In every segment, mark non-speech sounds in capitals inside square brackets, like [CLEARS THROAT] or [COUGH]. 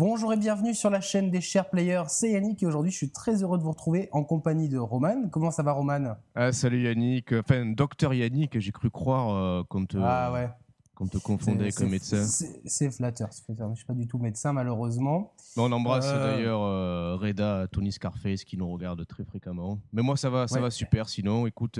Bonjour et bienvenue sur la chaîne des chers players, c'est Yannick et aujourd'hui je suis très heureux de vous retrouver en compagnie de Roman. Comment ça va Roman? Ah, Salut Yannick, enfin docteur Yannick, j'ai cru croire euh, qu'on te, ah, ouais. te confondait avec médecin. C'est flatteur, je ne suis pas du tout médecin malheureusement. on embrasse euh, d'ailleurs euh, Reda, Tony Scarface qui nous regarde très fréquemment. Mais moi ça va, ça va super sinon, écoute...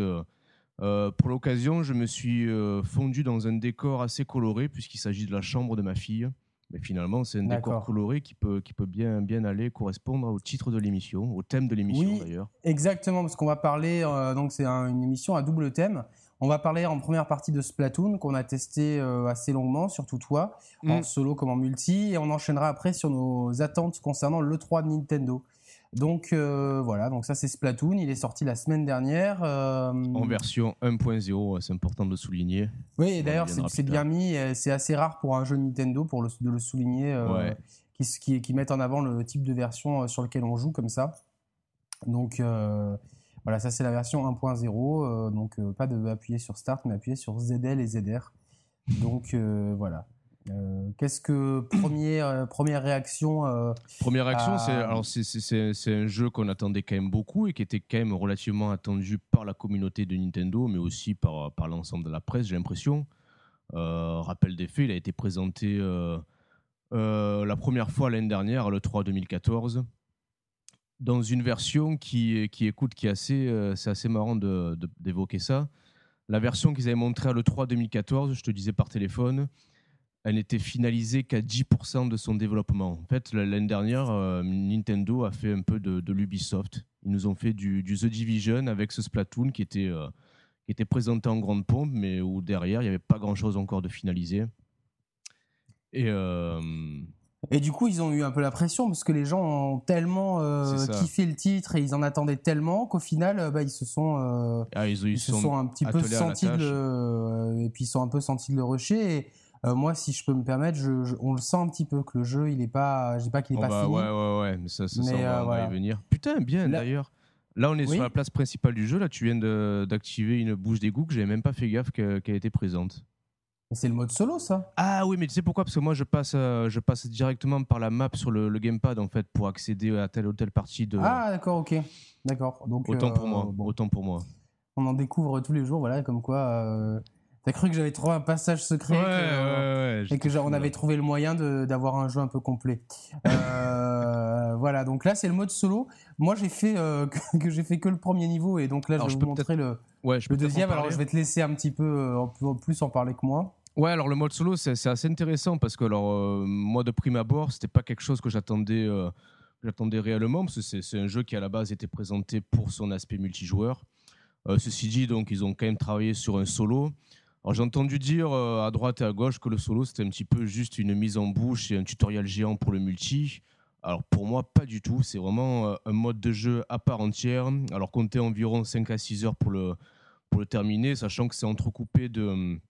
pour l'occasion, je me suis fondu dans un décor assez coloré puisqu'il s'agit de la chambre de ma fille. Mais finalement, c'est un décor coloré qui peut, qui peut bien, bien aller correspondre au titre de l'émission, au thème de l'émission oui, d'ailleurs. Exactement, parce qu'on va parler, euh, donc c'est une émission à double thème. On va parler en première partie de Splatoon qu'on a testé euh, assez longuement, surtout toi, en mm. solo comme en multi, et on enchaînera après sur nos attentes concernant l'E3 de Nintendo. Donc euh, voilà, donc ça c'est Splatoon, il est sorti la semaine dernière. Euh, en version 1.0, c'est important de le souligner. Oui, d'ailleurs c'est bien mis, c'est assez rare pour un jeu Nintendo pour le, de le souligner, euh, qui, qui, qui met en avant le type de version sur lequel on joue comme ça. Donc voilà, ça c'est la version 1.0, donc pas de appuyer sur Start, mais appuyer sur ZL et ZR. Donc voilà. Euh, qu'est-ce que première euh, première réaction euh, Première réaction, c'est alors c'est un jeu qu'on attendait quand même beaucoup et qui était quand même relativement attendu par la communauté de Nintendo, mais aussi par par l'ensemble de la presse. J'ai l'impression. rappel des faits, il a été présenté la première fois l'année dernière, le 3 2014, dans une version qui qui écoute, qui est assez c'est assez marrant d'évoquer ça. La version qu'ils avaient montrée à le 3 2014, je te disais par téléphone elle n'était finalisée qu'à 10% de son développement. En fait, l'année dernière, euh, Nintendo a fait un peu de, l'Ubisoft. Ils nous ont fait du, The Division avec ce Splatoon qui était, euh, qui était présenté en grande pompe, mais où derrière, il n'y avait pas grand-chose encore de finalisé. Et, euh, et du coup, ils ont eu un peu la pression parce que les gens ont tellement kiffé le titre et ils en attendaient tellement qu'au final, bah, ils se sont, ah, ils, se sont, un petit peu sentis de et puis ils sont un peu sentis de le rusher. Et, euh, moi, si je peux me permettre, je, on le sent un petit peu que le jeu, il est pas, je dis pas qu'il est oh pas bah fini. Ouais, ouais, ouais, mais ça, ça, on, va, y venir. Putain, bien d'ailleurs. Là, on est sur la place principale du jeu. Là, tu viens d'activer une bouche d'égout que j'avais même pas fait gaffe qu'elle était présente. C'est le mode solo, ça Ah oui, mais tu sais pourquoi? Parce que moi, je passe, euh, je passe directement par la map sur le, gamepad en fait pour accéder à telle ou telle partie de. Ah d'accord, ok, d'accord. Autant pour moi. Euh, autant pour moi. On en découvre tous les jours, voilà, comme quoi T'as cru que j'avais trouvé un passage secret et que genre, on avait trouvé le moyen d'avoir un jeu un peu complet. Euh, [LAUGHS] voilà, donc là c'est le mode solo. Moi j'ai fait euh, [LAUGHS] que, j'ai fait que le premier niveau et donc là je vais vous montrer le, le deuxième. Alors je vais te laisser un petit peu euh, en plus en parler que moi. Ouais, alors le mode solo c'est assez intéressant parce que alors moi de prime abord c'était pas quelque chose que j'attendais j'attendais réellement parce que c'est un jeu qui à la base était présenté pour son aspect multijoueur. ceci dit, donc ils ont quand même travaillé sur un solo. J'ai entendu dire euh, à droite et à gauche que le solo c'était un petit peu juste une mise en bouche et un tutoriel géant pour le multi. Alors pour moi pas du tout, c'est vraiment euh, un mode de jeu à part entière. Alors comptez environ 5 à 6 heures pour le, pour le terminer, sachant que c'est entrecoupé de,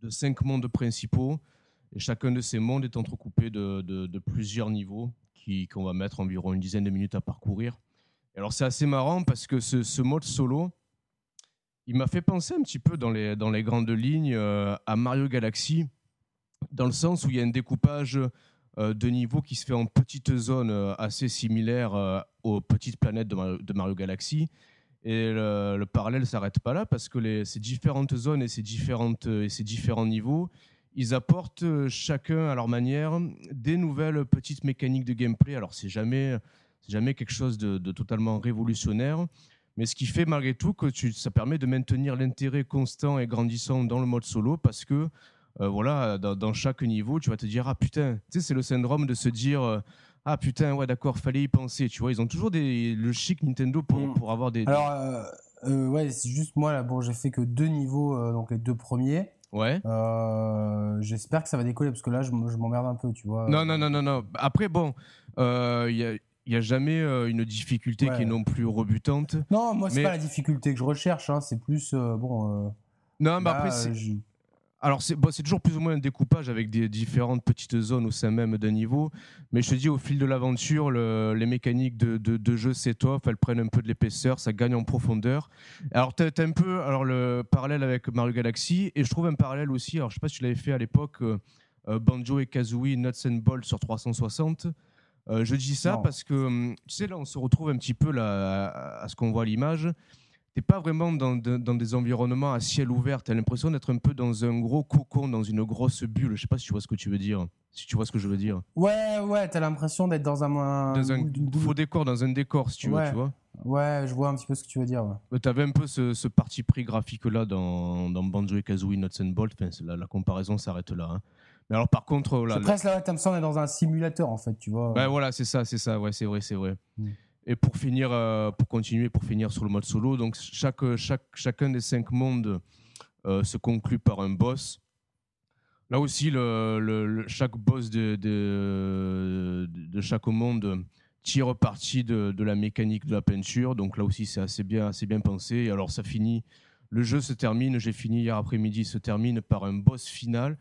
de 5 mondes principaux. Et chacun de ces mondes est entrecoupé de, de, plusieurs niveaux qu'on va mettre environ une dizaine de minutes à parcourir. alors c'est assez marrant parce que ce, ce mode solo, il m'a fait penser un petit peu dans les, dans les grandes lignes euh, à Mario Galaxy, dans le sens où il y a un découpage euh, de niveaux qui se fait en petites zones euh, assez similaires aux petites planètes de Mario, Galaxy. Et le, parallèle ne s'arrête pas là parce que ces différentes zones et ces, différentes, et ces différents niveaux, ils apportent chacun à leur manière des nouvelles petites mécaniques de gameplay. Alors c'est jamais, jamais quelque chose de totalement révolutionnaire, mais ce qui fait malgré tout que tu, ça permet de maintenir l'intérêt constant et grandissant dans le mode solo parce que euh, voilà, dans, chaque niveau, tu vas te dire ah putain, tu sais, c'est le syndrome de se dire euh, ah putain, ouais d'accord, fallait y penser. Tu vois, ils ont toujours des, le chic Nintendo pour, mm. pour avoir des. Alors euh, ouais, c'est juste moi là, bon, j'ai fait que deux niveaux, donc les deux premiers. Ouais. J'espère que ça va décoller parce que là, je, m'emmerde un peu, tu vois. Non, non, non, non, non. Après, bon, il y a il n'y a jamais euh, une difficulté qui est non plus rebutante. Non, moi, c'est pas la difficulté que je recherche, hein, c'est plus. Euh, bon. Euh, non, mais après, c'est. Alors, c'est toujours plus ou moins un découpage avec des différentes petites zones au sein même d'un niveau. Mais je te dis, au fil de l'aventure, les mécaniques de, de, jeu s'étoffent, elles prennent un peu de l'épaisseur, ça gagne en profondeur. Alors, tu as, un peu alors, le parallèle avec Mario Galaxy, et je trouve un parallèle aussi, alors je sais pas si tu l'avais fait à l'époque, Banjo et Kazooie Nuts and Bolts sur 360. Je dis ça parce que, hum, tu sais, là, on se retrouve un petit peu là, à, ce qu'on voit à l'image t'es pas vraiment dans, dans, des environnements à ciel ouvert. Tu as l'impression d'être un peu dans un gros cocon, dans une grosse bulle. Je sais pas si tu vois ce que tu veux dire. Si tu vois ce que je veux dire. Ouais, ouais, tu as l'impression d'être dans un, dans un faux décor, dans un décor, si tu veux, tu vois. Ouais, je vois un petit peu ce que tu veux dire. Tu avais un peu ce, ce, parti pris graphique-là dans, dans Banjo et Kazooie Nuts and Bolt. Enfin, la, la comparaison s'arrête là. Hein. Mais alors, par contre. Là, presque là, tu as l'impression dans un simulateur, en fait, tu vois. Ouais, voilà, c'est ça, c'est ça. Ouais, c'est vrai, c'est vrai. Mm. Et pour finir, euh, pour continuer, pour finir sur le mode solo, donc chaque, chaque, chacun des cinq mondes euh, se conclut par un boss. Là aussi, le, chaque boss de, de, de, chaque monde tire parti de, de, la mécanique de la peinture. Donc là aussi, c'est assez bien, assez bien pensé. alors ça finit, le jeu se termine, j'ai fini hier après-midi, se termine par un boss final.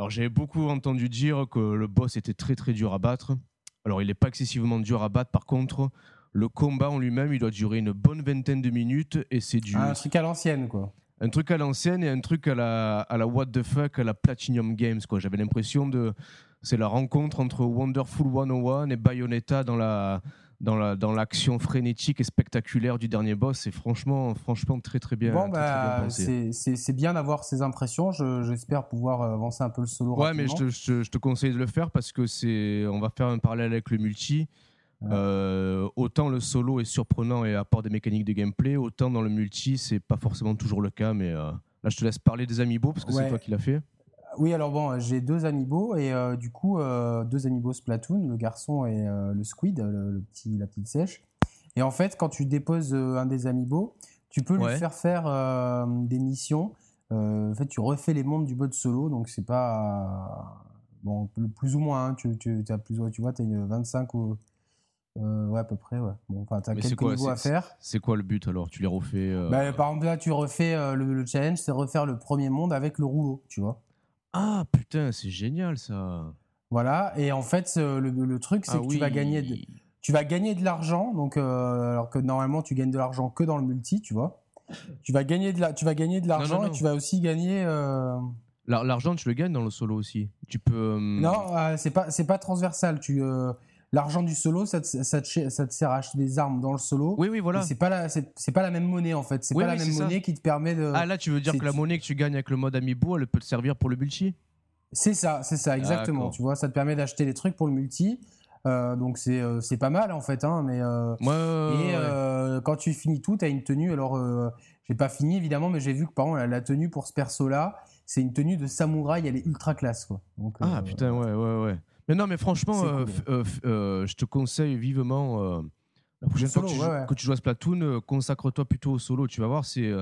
Alors j'avais beaucoup entendu dire que le boss était très très dur à battre. Alors, il n'est pas excessivement dur à battre. Par contre, le combat en lui-même, il doit durer une bonne vingtaine de minutes et c'est du. un truc à l'ancienne, quoi. Un truc à l'ancienne et un truc à la, à la what the fuck, à la Platinum Games, quoi. J'avais l'impression de. C'est la rencontre entre Wonderful 101 et Bayonetta dans la, dans la dans l'action frénétique et spectaculaire du dernier boss. C'est franchement franchement très très bien bon bah c'est bien d'avoir ces impressions. J'espère pouvoir euh, avancer un peu le solo ouais mais je te, je, te, conseille de le faire parce que c'est on va faire un parallèle avec le multi. Euh, autant le solo est surprenant et apporte des mécaniques de gameplay autant dans le multi c'est pas forcément toujours le cas mais euh, là je te laisse parler des amiibo parce que c'est toi qui l'as fait oui, alors bon, j'ai deux amiibo et euh, du coup, euh, deux amiibo Splatoon, le garçon et euh, le squid, le, petit, la petite sèche. Et en fait, quand tu déposes un des amiibo, tu peux lui faire faire des missions. en fait, tu refais les mondes du mode solo, donc c'est pas. bon, plus ou moins, hein, tu, tu, as plus, tu vois, tu as 25 ou. ouais, à peu près, ouais. Bon, enfin, t'as quelques niveaux à faire. C'est quoi le but alors? Tu les refais bah, Par exemple, là, tu refais le, le, challenge, c'est refaire le premier monde avec le rouleau, tu vois. Ah putain, c'est génial ça. Voilà, et en fait, le, truc, c'est ah que tu vas gagner de, tu vas gagner de l'argent, donc euh, alors que normalement tu gagnes de l'argent que dans le multi, tu vois. Tu vas gagner de la, tu vas gagner de l'argent et tu vas aussi gagner. Euh, l'argent, tu le gagnes dans le solo aussi. Tu peux. Euh, non, c'est pas, c'est pas transversal. Tu, l'argent du solo, ça te, ça, te, sert à acheter des armes dans le solo. Oui, oui, voilà. C'est pas la, c'est, pas la même monnaie en fait. C'est pas la même monnaie qui te permet de. Ah là, tu veux dire que la monnaie que tu gagnes avec le mode Amiibo, elle peut te servir pour le multi? C'est ça, c'est ça, exactement. Tu vois, ça te permet d'acheter des trucs pour le multi. Euh, donc c'est euh, c'est pas mal en fait hein, mais euh, et quand tu finis tout tu as une tenue alors j'ai pas fini évidemment mais j'ai vu que par exemple la, tenue pour ce perso là c'est une tenue de samouraï elle est ultra classe quoi ah putain ouais ouais ouais mais non, mais franchement, euh, euh, euh, je te conseille vivement la prochaine fois que, tu, joues à Splatoon, consacre-toi plutôt au solo. Tu vas voir, c'est.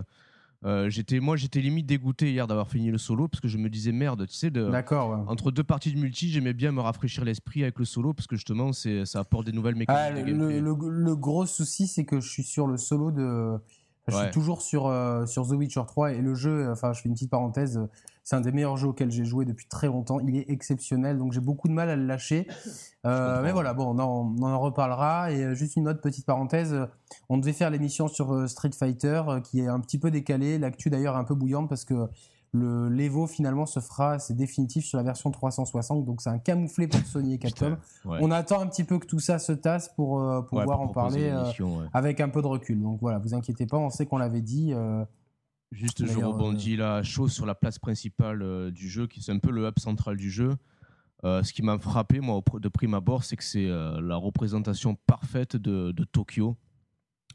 j'étais moi j'étais limite dégoûté hier d'avoir fini le solo parce que je me disais merde tu sais de entre deux parties de multi j'aimais bien me rafraîchir l'esprit avec le solo parce que justement c'est ça apporte des nouvelles ah, mécaniques le, gros souci c'est que je suis sur le solo de je suis toujours sur sur The Witcher 3 et le jeu enfin je fais une petite parenthèse c'est un des meilleurs jeux auxquels j'ai joué depuis très longtemps. Il est exceptionnel, donc j'ai beaucoup de mal à le lâcher. Euh, mais voilà, bon, on en, on en, reparlera. Et euh, juste une autre petite parenthèse, on devait faire l'émission sur euh, Street Fighter, qui est un petit peu décalée. L'actu d'ailleurs est un peu bouillante parce que le l'Evo finalement se fera, c'est définitif sur la version 360, donc c'est un camouflé pour Sony et Capcom. On attend un petit peu que tout ça se tasse pour pouvoir en parler avec un peu de recul. Donc voilà, vous inquiétez pas, on sait qu'on l'avait dit. Juste, je rebondis là, chaud sur la place principale euh, du jeu, qui c'est un peu le hub central du jeu. Euh, ce qui m'a frappé, moi, de prime abord, c'est que c'est euh, la représentation parfaite de, Tokyo.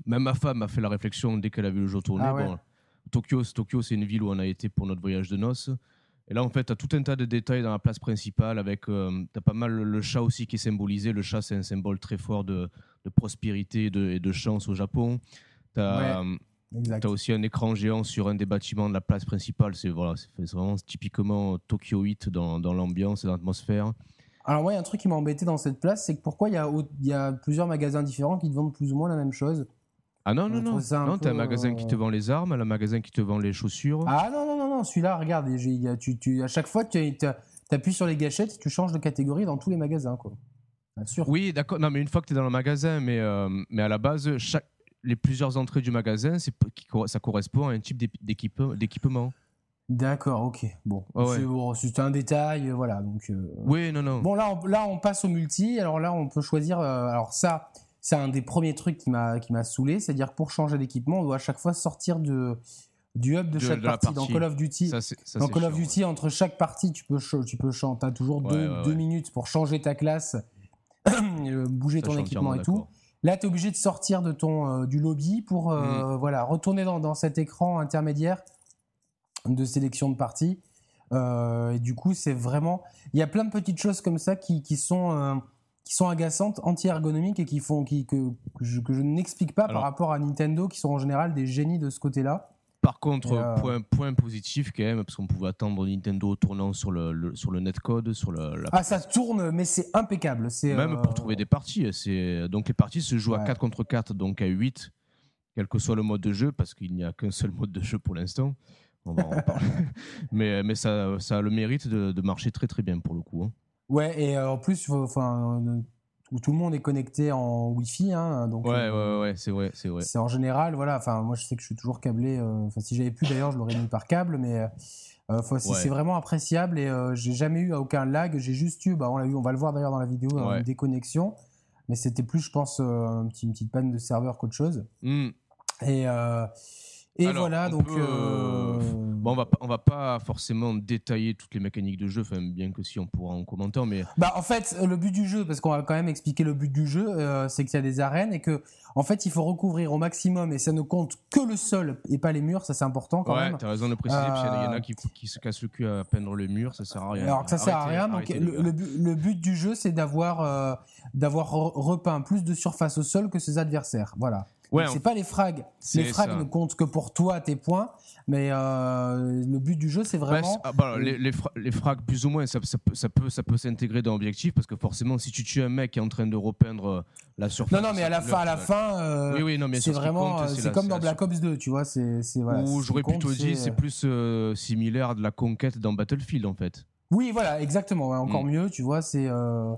Même ma femme a fait la réflexion dès qu'elle a vu le jeu tourner. Ah Tokyo, Tokyo c'est une ville où on a été pour notre voyage de noces. Et là, en fait, tu as tout un tas de détails dans la place principale. avec Tu as pas mal le, chat aussi qui est symbolisé. Le chat, c'est un symbole très fort de, prospérité et de, chance au Japon. Tu as, tu as aussi un écran géant sur un des bâtiments de la place principale. C'est voilà, vraiment typiquement Tokyo 8 dans, dans l'ambiance et l'atmosphère. Alors, ouais, un truc qui m'a embêté dans cette place, c'est que pourquoi il y, a, il y a plusieurs magasins différents qui te vendent plus ou moins la même chose? Ah non, non, non. Non, tu as un magasin qui te euh, vend les armes, un magasin qui te vend les chaussures. Ah non, non, non, non. celui-là, regarde, tu, tu, à chaque fois, tu appuies sur les gâchettes, tu changes de catégorie dans tous les magasins. Quoi. Bien sûr. Oui, d'accord. Non, mais une fois que tu es dans le magasin, mais, euh, mais à la base, chaque, les plusieurs entrées du magasin, ça correspond à un type d'équipement. D'accord, ok. Bon, c'est un détail, voilà. Donc, oui, non, non. Bon, là, on, là, on passe au multi. Alors là, on peut choisir. alors ça, c'est un des premiers trucs qui m'a saoulé, c'est-à-dire que pour changer d'équipement, on doit à chaque fois sortir de du hub de, chaque partie. Dans Call of Duty, dans Call of Duty, entre chaque partie, tu peux tu peux as toujours deux, minutes pour changer ta classe, [COUGHS] euh, bouger ton équipement et tout. Là, tu es obligé de sortir de ton euh, du lobby pour euh, mm. voilà retourner dans, dans, cet écran intermédiaire de sélection de parties. et du coup, c'est vraiment il y a plein de petites choses comme ça qui, qui sont qui sont agaçantes, anti-ergonomiques et qui font qui, que, que je, n'explique pas par rapport à Nintendo qui sont en général des génies de ce côté-là. Par contre, euh, point, point positif quand même, parce qu'on pouvait attendre Nintendo tournant sur le, sur le netcode, sur le. Ah, ça tourne, mais c'est impeccable. C'est même pour euh, trouver des parties. C'est donc les parties se jouent à 4 contre 4, donc à 8, quel que soit le mode de jeu, parce qu'il n'y a qu'un seul mode de jeu pour l'instant. On va en parler. [LAUGHS] mais mais ça, ça a le mérite de, de marcher très très bien pour le coup. Hein. Ouais, et euh, en plus, enfin, où tout le monde est connecté en Wi-Fi, hein, donc. Ouais, ouais, ouais, c'est vrai, c'est vrai. C'est en général, voilà. Enfin, moi, je sais que je suis toujours câblé. Euh, enfin, si j'avais pu d'ailleurs, je l'aurais mis par câble, mais. Euh, c'est vraiment appréciable et j'ai jamais eu aucun lag. J'ai juste eu, bah, on l'a vu, on va le voir d'ailleurs dans la vidéo, une déconnexion, mais c'était plus, je pense, un petit, une petite panne de serveur qu'autre chose. Mmh. Et et voilà, donc. Euh, bon, on va, on va pas forcément détailler toutes les mécaniques de jeu, enfin, bien que si on pourra en commenter, mais. Bah, en fait, le but du jeu, parce qu'on va quand même expliquer le but du jeu, euh, c'est qu'il y a des arènes et que, en fait, il faut recouvrir au maximum et ça ne compte que le sol et pas les murs, ça c'est important quand ouais, même. t'as raison de préciser, parce qu'il y en a euh, qui, qui, se cassent le cul à peindre le mur, ça sert à rien. Alors que ça sert à rien, donc le, le, but du jeu, c'est d'avoir d'avoir repeint plus de surface au sol que ses adversaires. Voilà. Ouais, c'est pas les frags. Les frags ne comptent que pour toi, tes points. Mais euh, le but du jeu, c'est vraiment. Ah, bah, les, les, frags, plus ou moins, ça, peut, ça peut, ça peut s'intégrer dans l'objectif parce que forcément, si tu tues un mec qui est en train de repeindre euh, la surface. Non, non, mais à la fin, à la fin, euh, oui, oui, non, mais c'est vraiment, c'est comme dans Black Ops 2, tu vois, c'est, voilà. Ou j'aurais plutôt dit, c'est plus similaire à de la conquête dans Battlefield, en fait. Oui, voilà, exactement. encore mm. mieux, tu vois, c'est euh,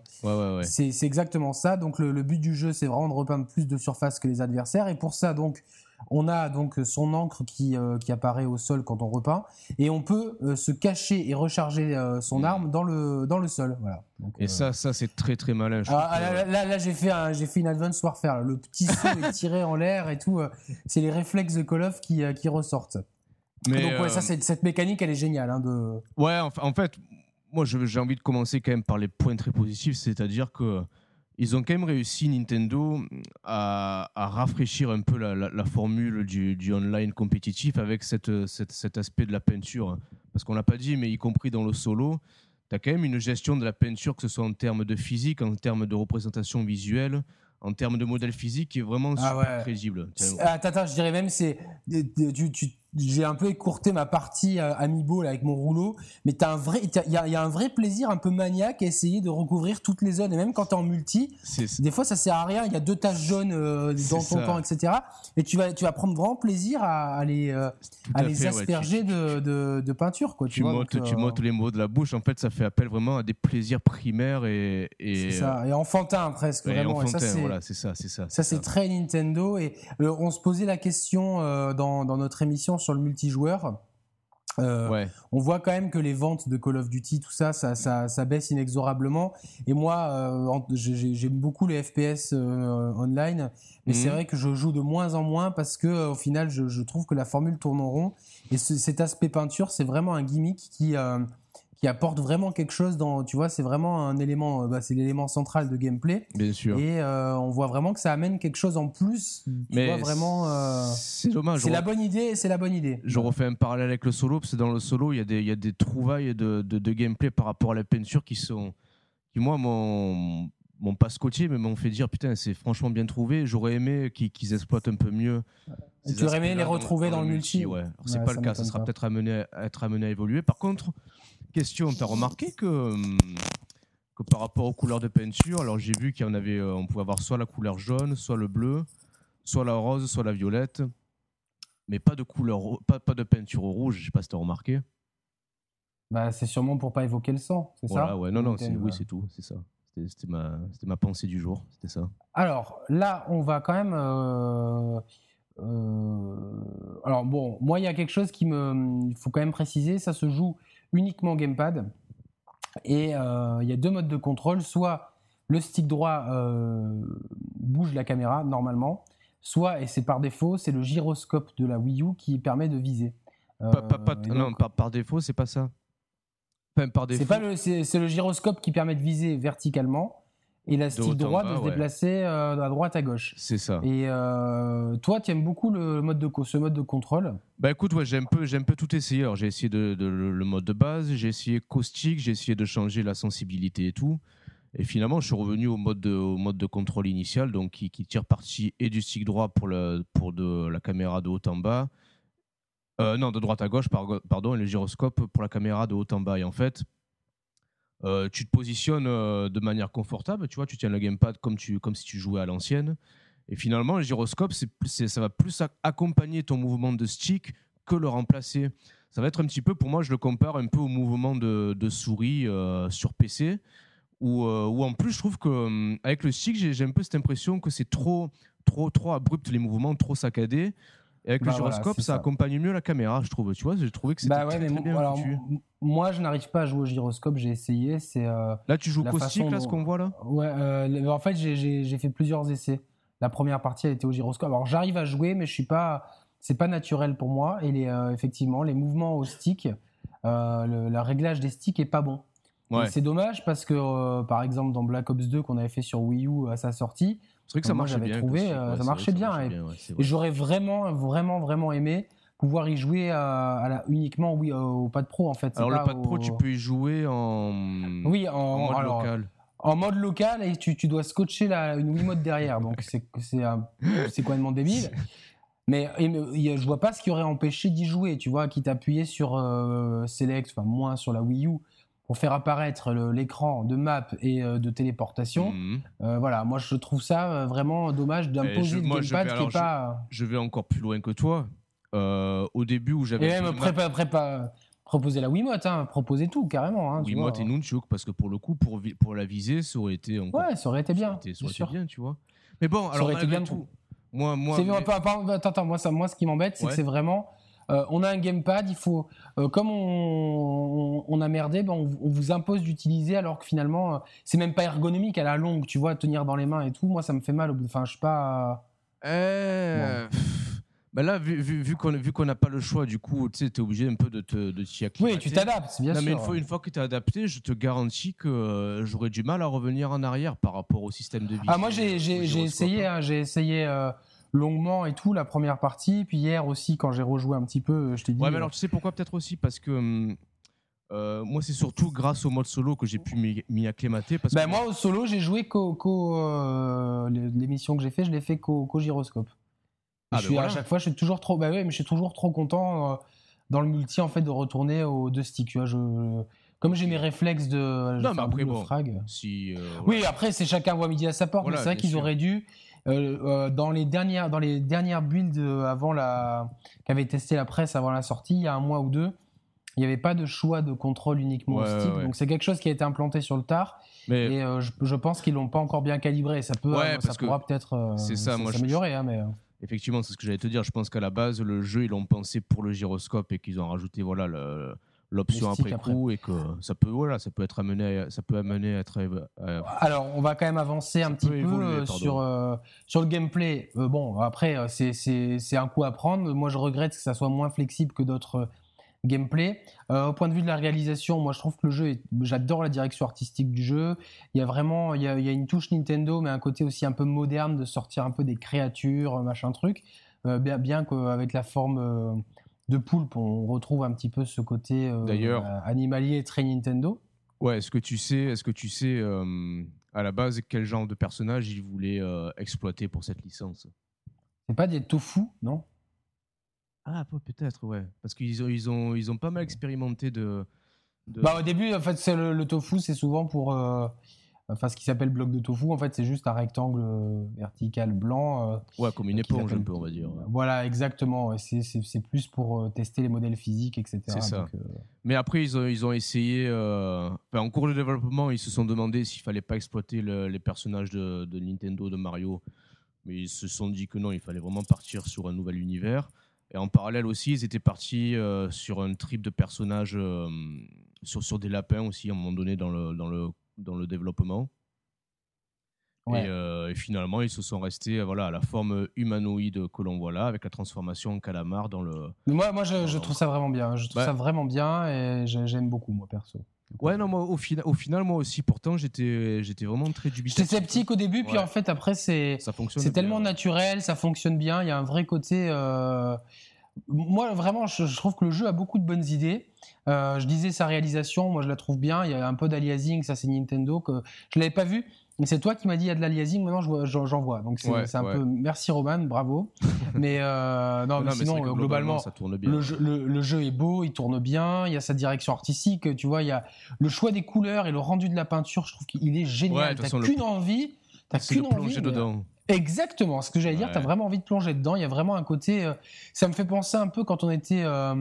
c'est exactement ça. Donc le, but du jeu, c'est vraiment de repeindre plus de surface que les adversaires. Et pour ça, donc, on a donc son encre qui, euh, qui apparaît au sol quand on repeint, et on peut euh, se cacher et recharger son mm. arme dans le dans le sol. Voilà. et ça, ça c'est très très malin. Ah, là, là, j'ai fait j'ai fait une Advance Warfare. Le petit saut [LAUGHS] est tiré en l'air et tout. c'est les réflexes de Call of qui, qui ressortent. Mais donc ouais, ça, cette mécanique, elle est géniale. Hein, de... Ouais, en fait, moi, j'ai envie de commencer quand même par les points très positifs, c'est-à-dire que ils ont quand même réussi Nintendo à, rafraîchir un peu la, formule du, online compétitif avec cette, cet aspect de la peinture. Parce qu'on l'a pas dit, mais y compris dans le solo, tu as quand même une gestion de la peinture, que ce soit en termes de physique, en termes de représentation visuelle, en termes de modèle physique, qui est vraiment ah super crédible. Attends, attends, je dirais même, c'est tu, tu j'ai un peu écourté ma partie euh, amiibo là, avec mon rouleau, mais t'as un vrai, il y, a un vrai plaisir un peu maniaque à essayer de recouvrir toutes les zones et même quand t'es en multi, des fois ça sert à rien. Il y a deux taches jaunes euh, dans ton temps, etc. Et tu vas, tu vas prendre vraiment plaisir à, à les, euh, à, les asperger de, de, de, peinture, quoi. Tu, tu, vois, tu les mots de la bouche. En fait, ça fait appel vraiment à des plaisirs primaires et, et ça, et enfantin presque vraiment. Enfantin, et ça, voilà, c'est ça, c'est ça. Ça c'est très Nintendo et on se posait la question dans, dans notre émission sur le multijoueur. Euh, on voit quand même que les ventes de Call of Duty, tout ça, ça, baisse inexorablement. Et moi, euh, j'aime beaucoup les FPS euh, online, mais c'est mhm. vrai que je joue de moins en moins parce que au final, je, trouve que la formule tourne en rond. Et cet aspect peinture, c'est vraiment un gimmick qui qui apporte vraiment quelque chose dans tu vois c'est vraiment un élément euh, bah, c'est l'élément central de gameplay. Bien sûr. Et euh, on voit vraiment que ça amène quelque chose en plus tu mais vois, vraiment euh, c'est dommage c'est la bonne idée c'est la bonne idée. Je refais un parallèle avec le solo parce que dans le solo il y a des il y a des trouvailles de, de, gameplay par rapport à la peinture qui sont qui moi mon mon pas scotché mais m'ont fait dire putain c'est franchement bien trouvé j'aurais aimé qu'ils exploitent un peu mieux tu aurais aimé les retrouver dans, le multi, ouais. c'est pas le cas ça sera peut-être amené à être amené à évoluer. Par contre question, tu as remarqué que, que par rapport aux couleurs de peinture, alors j'ai vu qu'il y en avait, euh, on pouvait avoir soit la couleur jaune, soit le bleu, soit la rose, soit la violette, mais pas de couleur, pas, pas de peinture au rouge, je sais pas si tu as remarqué. Bah, c'est sûrement pour pas évoquer le sang, c'est ça? Ouais, non, non, oui, c'est tout, c'est ça. C'était ma, ma pensée du jour, c'était ça. Alors là, on va quand même. Euh, alors bon, moi il y a quelque chose qui me, il faut quand même préciser, ça se joue uniquement gamepad. Et il y a deux modes de contrôle, soit le stick droit bouge la caméra normalement, soit, et c'est par défaut, c'est le gyroscope de la Wii U qui permet de viser. non, par, par défaut, c'est pas ça. C'est le, gyroscope qui permet de viser verticalement et la stick droit de se déplacer euh, à droite à gauche. C'est ça. Et euh, toi, tu aimes beaucoup le mode de, ce mode de contrôle? Bah écoute, ouais, j'ai un peu, j'ai peu tout essayé. j'ai essayé de, le mode de base, j'ai essayé caustique, j'ai essayé de changer la sensibilité et tout. Et finalement, je suis revenu au mode de, au mode de contrôle initial, donc qui, tire parti et du stick droit pour, le, pour de la caméra de haut en bas, euh, non, de droite à gauche, pardon, et le gyroscope pour la caméra de haut en bas. Et en fait, euh, tu te positionnes euh, de manière confortable, tu vois, tu tiens le gamepad comme, tu, comme si tu jouais à l'ancienne. Et finalement, le gyroscope, ça va plus accompagner ton mouvement de stick que le remplacer. Ça va être un petit peu, pour moi, je le compare un peu au mouvement de, souris sur PC, où, en plus, je trouve que avec le stick, j'ai un peu cette impression que c'est trop, trop, trop abrupt les mouvements, trop saccadés. Et avec le bah gyroscope, ça, accompagne mieux la caméra, je trouve. Tu vois, j'ai trouvé que c'était bah très, bien alors, Moi, je n'arrive pas à jouer au gyroscope. J'ai essayé. C'est euh, là, tu joues caustique, là, ce qu'on voit là? Ouais. Euh, en fait, j'ai fait plusieurs essais. La première partie, elle était au gyroscope. Alors, j'arrive à jouer, mais je suis pas. C'est pas naturel pour moi. Et les, euh, effectivement, les mouvements au stick, le, le, réglage des sticks est pas bon. C'est dommage parce que, par exemple, dans Black Ops 2 qu'on avait fait sur Wii U à sa sortie, c'est vrai que ça marchait bien. Trouvé, euh, ça marchait bien. et, j'aurais vraiment, vraiment, vraiment aimé pouvoir y jouer à, la, uniquement oui, au pad pro en fait. Alors le pad pro, tu peux y jouer en, oui, en, mode local. En mode local et tu, tu dois scotcher la, une Wiimote derrière, donc c'est c'est complètement débile. Mais, je vois pas ce qui aurait empêché d'y jouer, tu vois, qui t'appuyait sur euh, Select, enfin moins sur la Wii U, pour faire apparaître l'écran de map et euh, de téléportation. Mhm. Euh, voilà, moi je trouve ça euh, vraiment dommage d'imposer le gamepad qui est pas. Je, vais encore plus loin que toi. au début où j'avais. Et même prépa, prépa, proposer la Wiimote, hein, proposer tout carrément. Hein, Wiimote et Nunchuk, parce que pour le coup, pour, pour la viser, ça aurait été encore. Ouais, ça aurait été bien. Ça aurait été, bien, tu vois. Mais bon, alors. Ça aurait été bien tout. Moi, moi. Attends, attends, moi, ça, moi, ce qui m'embête, c'est que c'est vraiment euh, on a un gamepad, il faut, euh, comme on, a merdé, ben on, vous impose d'utiliser alors que finalement, euh, c'est même pas ergonomique à la longue, tu vois, tenir dans les mains et tout. Moi, ça me fait mal. Enfin, je sais pas. Ben là, vu, vu, qu'on vu n'a pas le choix, du coup, tu es obligé un peu de t'y acclimater. Oui, tu t'adaptes, bien sûr. Mais une fois, une fois que tu es adapté, je te garantis que j'aurais du mal à revenir en arrière par rapport au système de vie. Ah, moi, j'ai essayé, hein, j'ai essayé longuement et tout la première partie. Puis hier aussi, quand j'ai rejoué un petit peu, euh, je t'ai dit. Ouais, mais alors euh, tu sais pourquoi peut-être aussi? Parce que. Hum, euh, moi, c'est surtout grâce au mode solo que j'ai pu m'y acclimater. Parce ben, que... moi, au solo, j'ai joué qu'au. L'émission que j'ai fait, je l'ai fait qu'au gyroscope. Ah, je ben suis, À chaque fois, je suis toujours trop. Bah ouais, mais je suis toujours trop content dans le multi en fait de retourner aux deux sticks. Tu vois, je, comme j'ai mes réflexes de. Non, mais après, bon, frag. Si, Oui, après, c'est chacun voit midi à sa porte. c'est vrai qu'ils auraient dû euh, euh, dans les dernières dans les dernières builds euh, avant la qu'avait testé la presse avant la sortie, il y a un mois ou deux, il n'y avait pas de choix de contrôle uniquement au stick. Donc c'est quelque chose qui a été implanté sur le tard. Mais... Et je, pense qu'ils l'ont pas encore bien calibré. Ça peut, ça pourra peut-être s'améliorer. Hein, mais... Effectivement, c'est ce que j'allais te dire. Je pense qu'à la base, le jeu, ils l'ont pensé pour le gyroscope et qu'ils ont rajouté voilà le, l'option après, coup et que ça peut voilà ça peut être amené ça peut amener à être euh, alors on va quand même avancer un petit peu euh, sur euh, sur le gameplay. Bon après c'est c'est un coup à prendre. Moi je regrette que ça soit moins flexible que d'autres gameplay au point de vue de la réalisation moi je trouve que le jeu j'adore la direction artistique du jeu. Il y a vraiment il y a, il y a une touche Nintendo mais un côté aussi un peu moderne de sortir un peu des créatures machin truc. Bien, bien qu'avec la forme de Poulpe, on retrouve un petit peu ce côté euh, euh, animalier très Nintendo. Ouais, est-ce que tu sais, est-ce que tu sais euh, à la base quel genre de personnage ils voulaient exploiter pour cette licence? C'est pas des tofu, non? Ah, peut-être, ouais, parce qu'ils ont, ils ont, ils ont pas mal expérimenté de. Bah, au début, en fait, c'est le, tofu, c'est souvent pour enfin ce qui s'appelle bloc de tofu, en fait, c'est juste un rectangle euh, vertical blanc. Euh, ouais, comme une éponge un peu, on va dire. Voilà, exactement. C'est plus pour euh, tester les modèles physiques, etc. C'est ça. Mais après, ils ont, ils ont essayé. en cours de développement, ils se sont demandé s'il fallait pas exploiter les personnages de, Nintendo, de Mario, mais ils se sont dit que non, il fallait vraiment partir sur un nouvel univers. Et en parallèle aussi, ils étaient partis sur un trip de personnages, sur, sur des lapins aussi, à un moment donné dans le, dans le, dans le développement. Euh, et, finalement, ils se sont restés voilà, à la forme humanoïde que l'on voit là, avec la transformation en calamar dans le. moi, moi je, trouve ça vraiment bien. Je trouve ça vraiment bien et j'aime beaucoup, moi, perso. Ouais, non, moi, au, au final, moi aussi, pourtant, j'étais, vraiment très dubitatif. J'étais sceptique au début, puis en fait, après, c'est, c'est tellement naturel, ça fonctionne bien. Il y a un vrai côté. Euh, moi, vraiment, je, trouve que le jeu a beaucoup de bonnes idées. Euh, je disais sa réalisation, moi, je la trouve bien. Il y a un peu d'aliasing, ça, c'est Nintendo que je l'avais pas vu. C'est toi qui m'as dit il y a de l'aliasing, maintenant j'en vois. Donc c'est un peu. Merci Roman, bravo. [LAUGHS] mais euh, non, mais sinon, globalement, ça tourne bien. Le, jeu, le, jeu, est beau, il tourne bien, il y a sa direction artistique, tu vois, il y a le choix des couleurs et le rendu de la peinture, je trouve qu'il est génial. T'as qu'une envie. T'as qu'une envie. dedans. Exactement, ce que j'allais dire, t'as vraiment envie de plonger dedans. Il y a vraiment un côté. Euh, ça me fait penser un peu quand on était. Euh,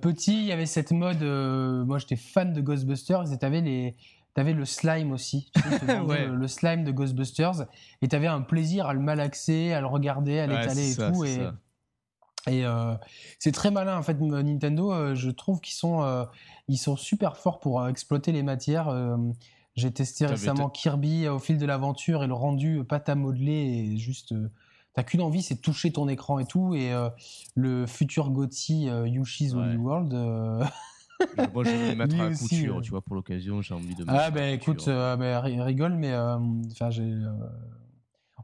petit, il y avait cette mode. moi, j'étais fan de Ghostbusters et t'avais les, T'avais le slime aussi, [LAUGHS] le, slime de Ghostbusters, et t'avais un plaisir à le malaxer, à le regarder, à l'étaler et tout. Et, et euh, c'est très malin en fait Nintendo. Euh, je trouve qu'ils sont euh, ils sont super forts pour exploiter les matières. J'ai testé récemment Kirby au fil de l'aventure et le rendu pâte à modeler est juste. T'as qu'une envie, c'est de toucher ton écran et tout. Et le futur Gotti Yoshi's Woolly World. Moi, je vais me mettre [LAUGHS] à couture, euh. tu vois, pour l'occasion, j'ai envie de mettre Ah, ben écoute, euh, bah, rigole, mais euh, enfin, j'ai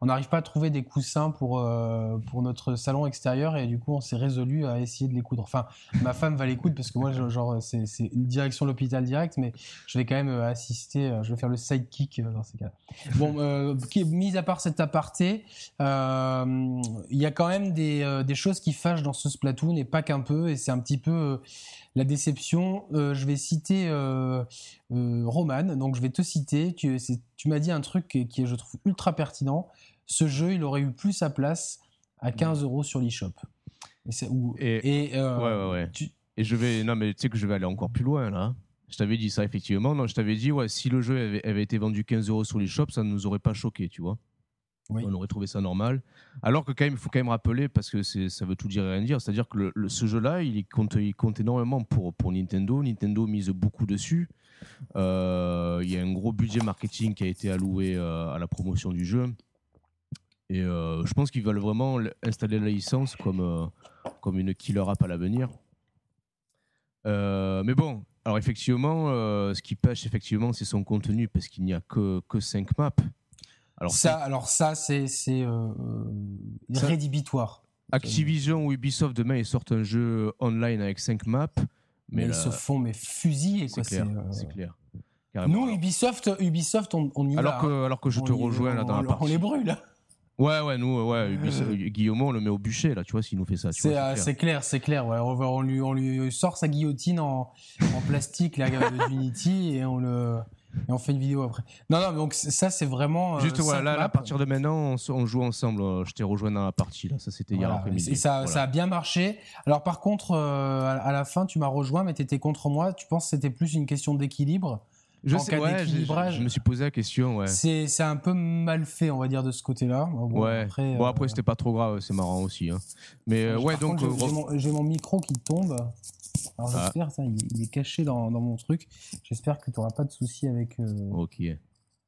on n'arrive pas à trouver des coussins pour, euh, pour notre salon extérieur et du coup on s'est résolu à essayer de les coudre. Enfin, ma femme va les coudre parce que moi, genre, c'est, une direction l'hôpital direct, mais je vais quand même euh, assister, euh, je vais faire le sidekick dans ces cas-là. Bon, euh, mis à part cet aparté, il y a quand même des, des choses qui fâchent dans ce Splatoon et pas qu'un peu, et c'est un petit peu la déception. je vais citer Roman, donc je vais te citer. Tu, tu m'as dit un truc qui, qui est, je trouve, ultra pertinent ce jeu, il aurait eu plus sa place à 15 mm. euros sur l'eShop. Et, et, euh, ouais, ouais, et je vais, non, mais tu sais que je vais aller encore plus loin là. Je t'avais dit ça effectivement. Non, je t'avais dit, ouais, si le jeu avait, été vendu 15 euros sur l'eShop, ça ne nous aurait pas choqué, tu vois. On aurait trouvé ça normal. Alors que quand même, il faut quand même rappeler, parce que ça veut tout dire et rien dire, c'est-à-dire que ce jeu-là, il compte, il compte énormément pour, Nintendo. Nintendo mise beaucoup dessus. Euh, il y a un gros budget marketing qui a été alloué euh, à la promotion du jeu. Et euh, je pense qu'ils veulent vraiment installer la licence comme, comme une killer app à l'avenir. Mais bon, alors effectivement, ce qui pêche, effectivement, c'est son contenu parce qu'il n'y a que, que 5 maps. Alors ça, alors ça c'est rédhibitoire. Activision ou Ubisoft, demain, ils sortent un jeu online avec 5 maps. Mais, ils se font mais fusiller. C'est clair. C'est clair. Nous, Ubisoft, Ubisoft on, y alors va. Que, hein. Alors que je te rejoins là dans la partie. On les brûle. Ouais, ouais, nous, ouais, Guillaume, on le met au bûcher, là, tu vois, s'il nous fait ça. Euh, c'est clair, c'est clair, ouais. On, lui, on lui sort sa guillotine en, en plastique, la de Unity, et on le. Et on fait une vidéo après. Non, non, donc ça, c'est vraiment. Euh, Juste, voilà, là, à partir de maintenant, on, joue ensemble. Euh, je t'ai rejoint dans la partie, là. Ça, c'était hier après-midi. Et ça, ça a bien marché. Alors, par contre, à la fin, tu m'as rejoint, mais tu étais contre moi. Tu penses que c'était plus une question d'équilibre? Je sais, ouais, je, me suis posé la question. Ouais. C'est un peu mal fait, on va dire, de ce côté-là. Bon, ouais. Après, bon, après euh, c'était pas trop grave, c'est marrant aussi. Hein. Mais euh, ouais, donc. Euh, j'ai mon, micro qui tombe. Alors ah. j'espère, ça, il, est caché dans, dans mon truc. J'espère que tu n'auras pas de soucis avec. ok.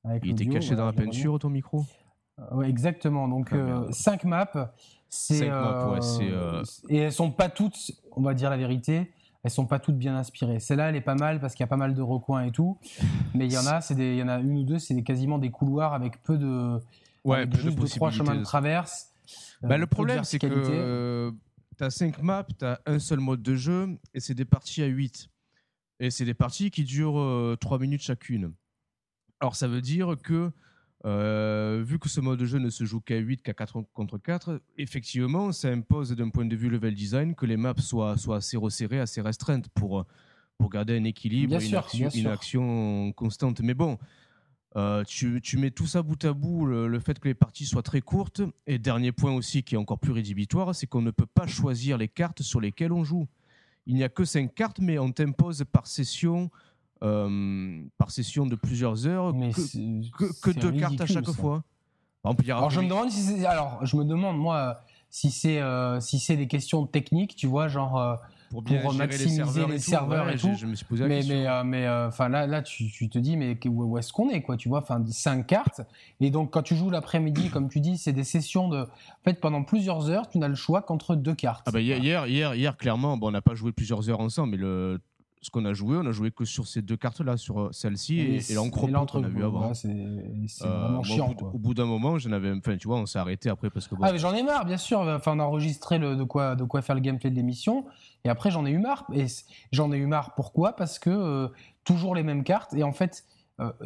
Avec il était caché dans la peinture, ton micro? Ouais, exactement. Donc, 5 ah, maps. C'est. Et elles sont pas toutes, on va dire la vérité elles sont pas toutes bien inspirées. Celle-là, elle est pas mal parce qu'il y a pas mal de recoins et tout. Mais il y en a, [LAUGHS] c'est il y en a une ou deux, c'est quasiment des couloirs avec peu de, ouais, peu juste de, trois chemins de traverse. Bah, le euh, problème, c'est que tu as 5 maps, tu as un seul mode de jeu et c'est des parties à 8. Et c'est des parties qui durent 3 euh, minutes chacune. Alors ça veut dire que euh, vu que ce mode de jeu ne se joue qu'à 8, qu'à 4 contre 4, effectivement, ça impose d'un point de vue level design que les maps soient, soient assez resserrées, assez restreintes pour, pour garder un équilibre, une, action, une, action, constante. Mais bon, euh, tu, tu, mets tout ça bout à bout, le, fait que les parties soient très courtes. Et dernier point aussi qui est encore plus rédhibitoire, c'est qu'on ne peut pas choisir les cartes sur lesquelles on joue. Il n'y a que 5 cartes, mais on t'impose par session euh, par session de plusieurs heures que, deux cartes à chaque fois. alors je me demande si alors je me demande moi si c'est si c'est des questions techniques, tu vois, genre pour, bien maximiser les serveurs et tout. Je, me suis posé la mais, question. mais mais enfin là là tu, tu, te dis mais où est-ce qu'on est quoi, tu vois, enfin cinq cartes et donc quand tu joues l'après-midi comme tu dis, c'est des sessions de en fait pendant plusieurs heures, tu n'as le choix qu'entre deux cartes. Ah bah hier hier hier clairement, bon on n'a pas joué plusieurs heures ensemble mais le ce qu'on a joué, on a joué que sur ces deux cartes-là, sur euh, celle-ci et, et, l'encre qu'on a vu avant. c'est vraiment euh, chiant. Au bout, d'un moment, j'en avais, enfin, tu vois, on s'est arrêté après parce que. ah, mais j'en ai marre, bien sûr. Enfin, on a enregistré le, de quoi, de quoi faire le gameplay de l'émission, et après j'en ai eu marre. Et j'en ai eu marre. Pourquoi? Parce que euh, toujours les mêmes cartes, et en fait.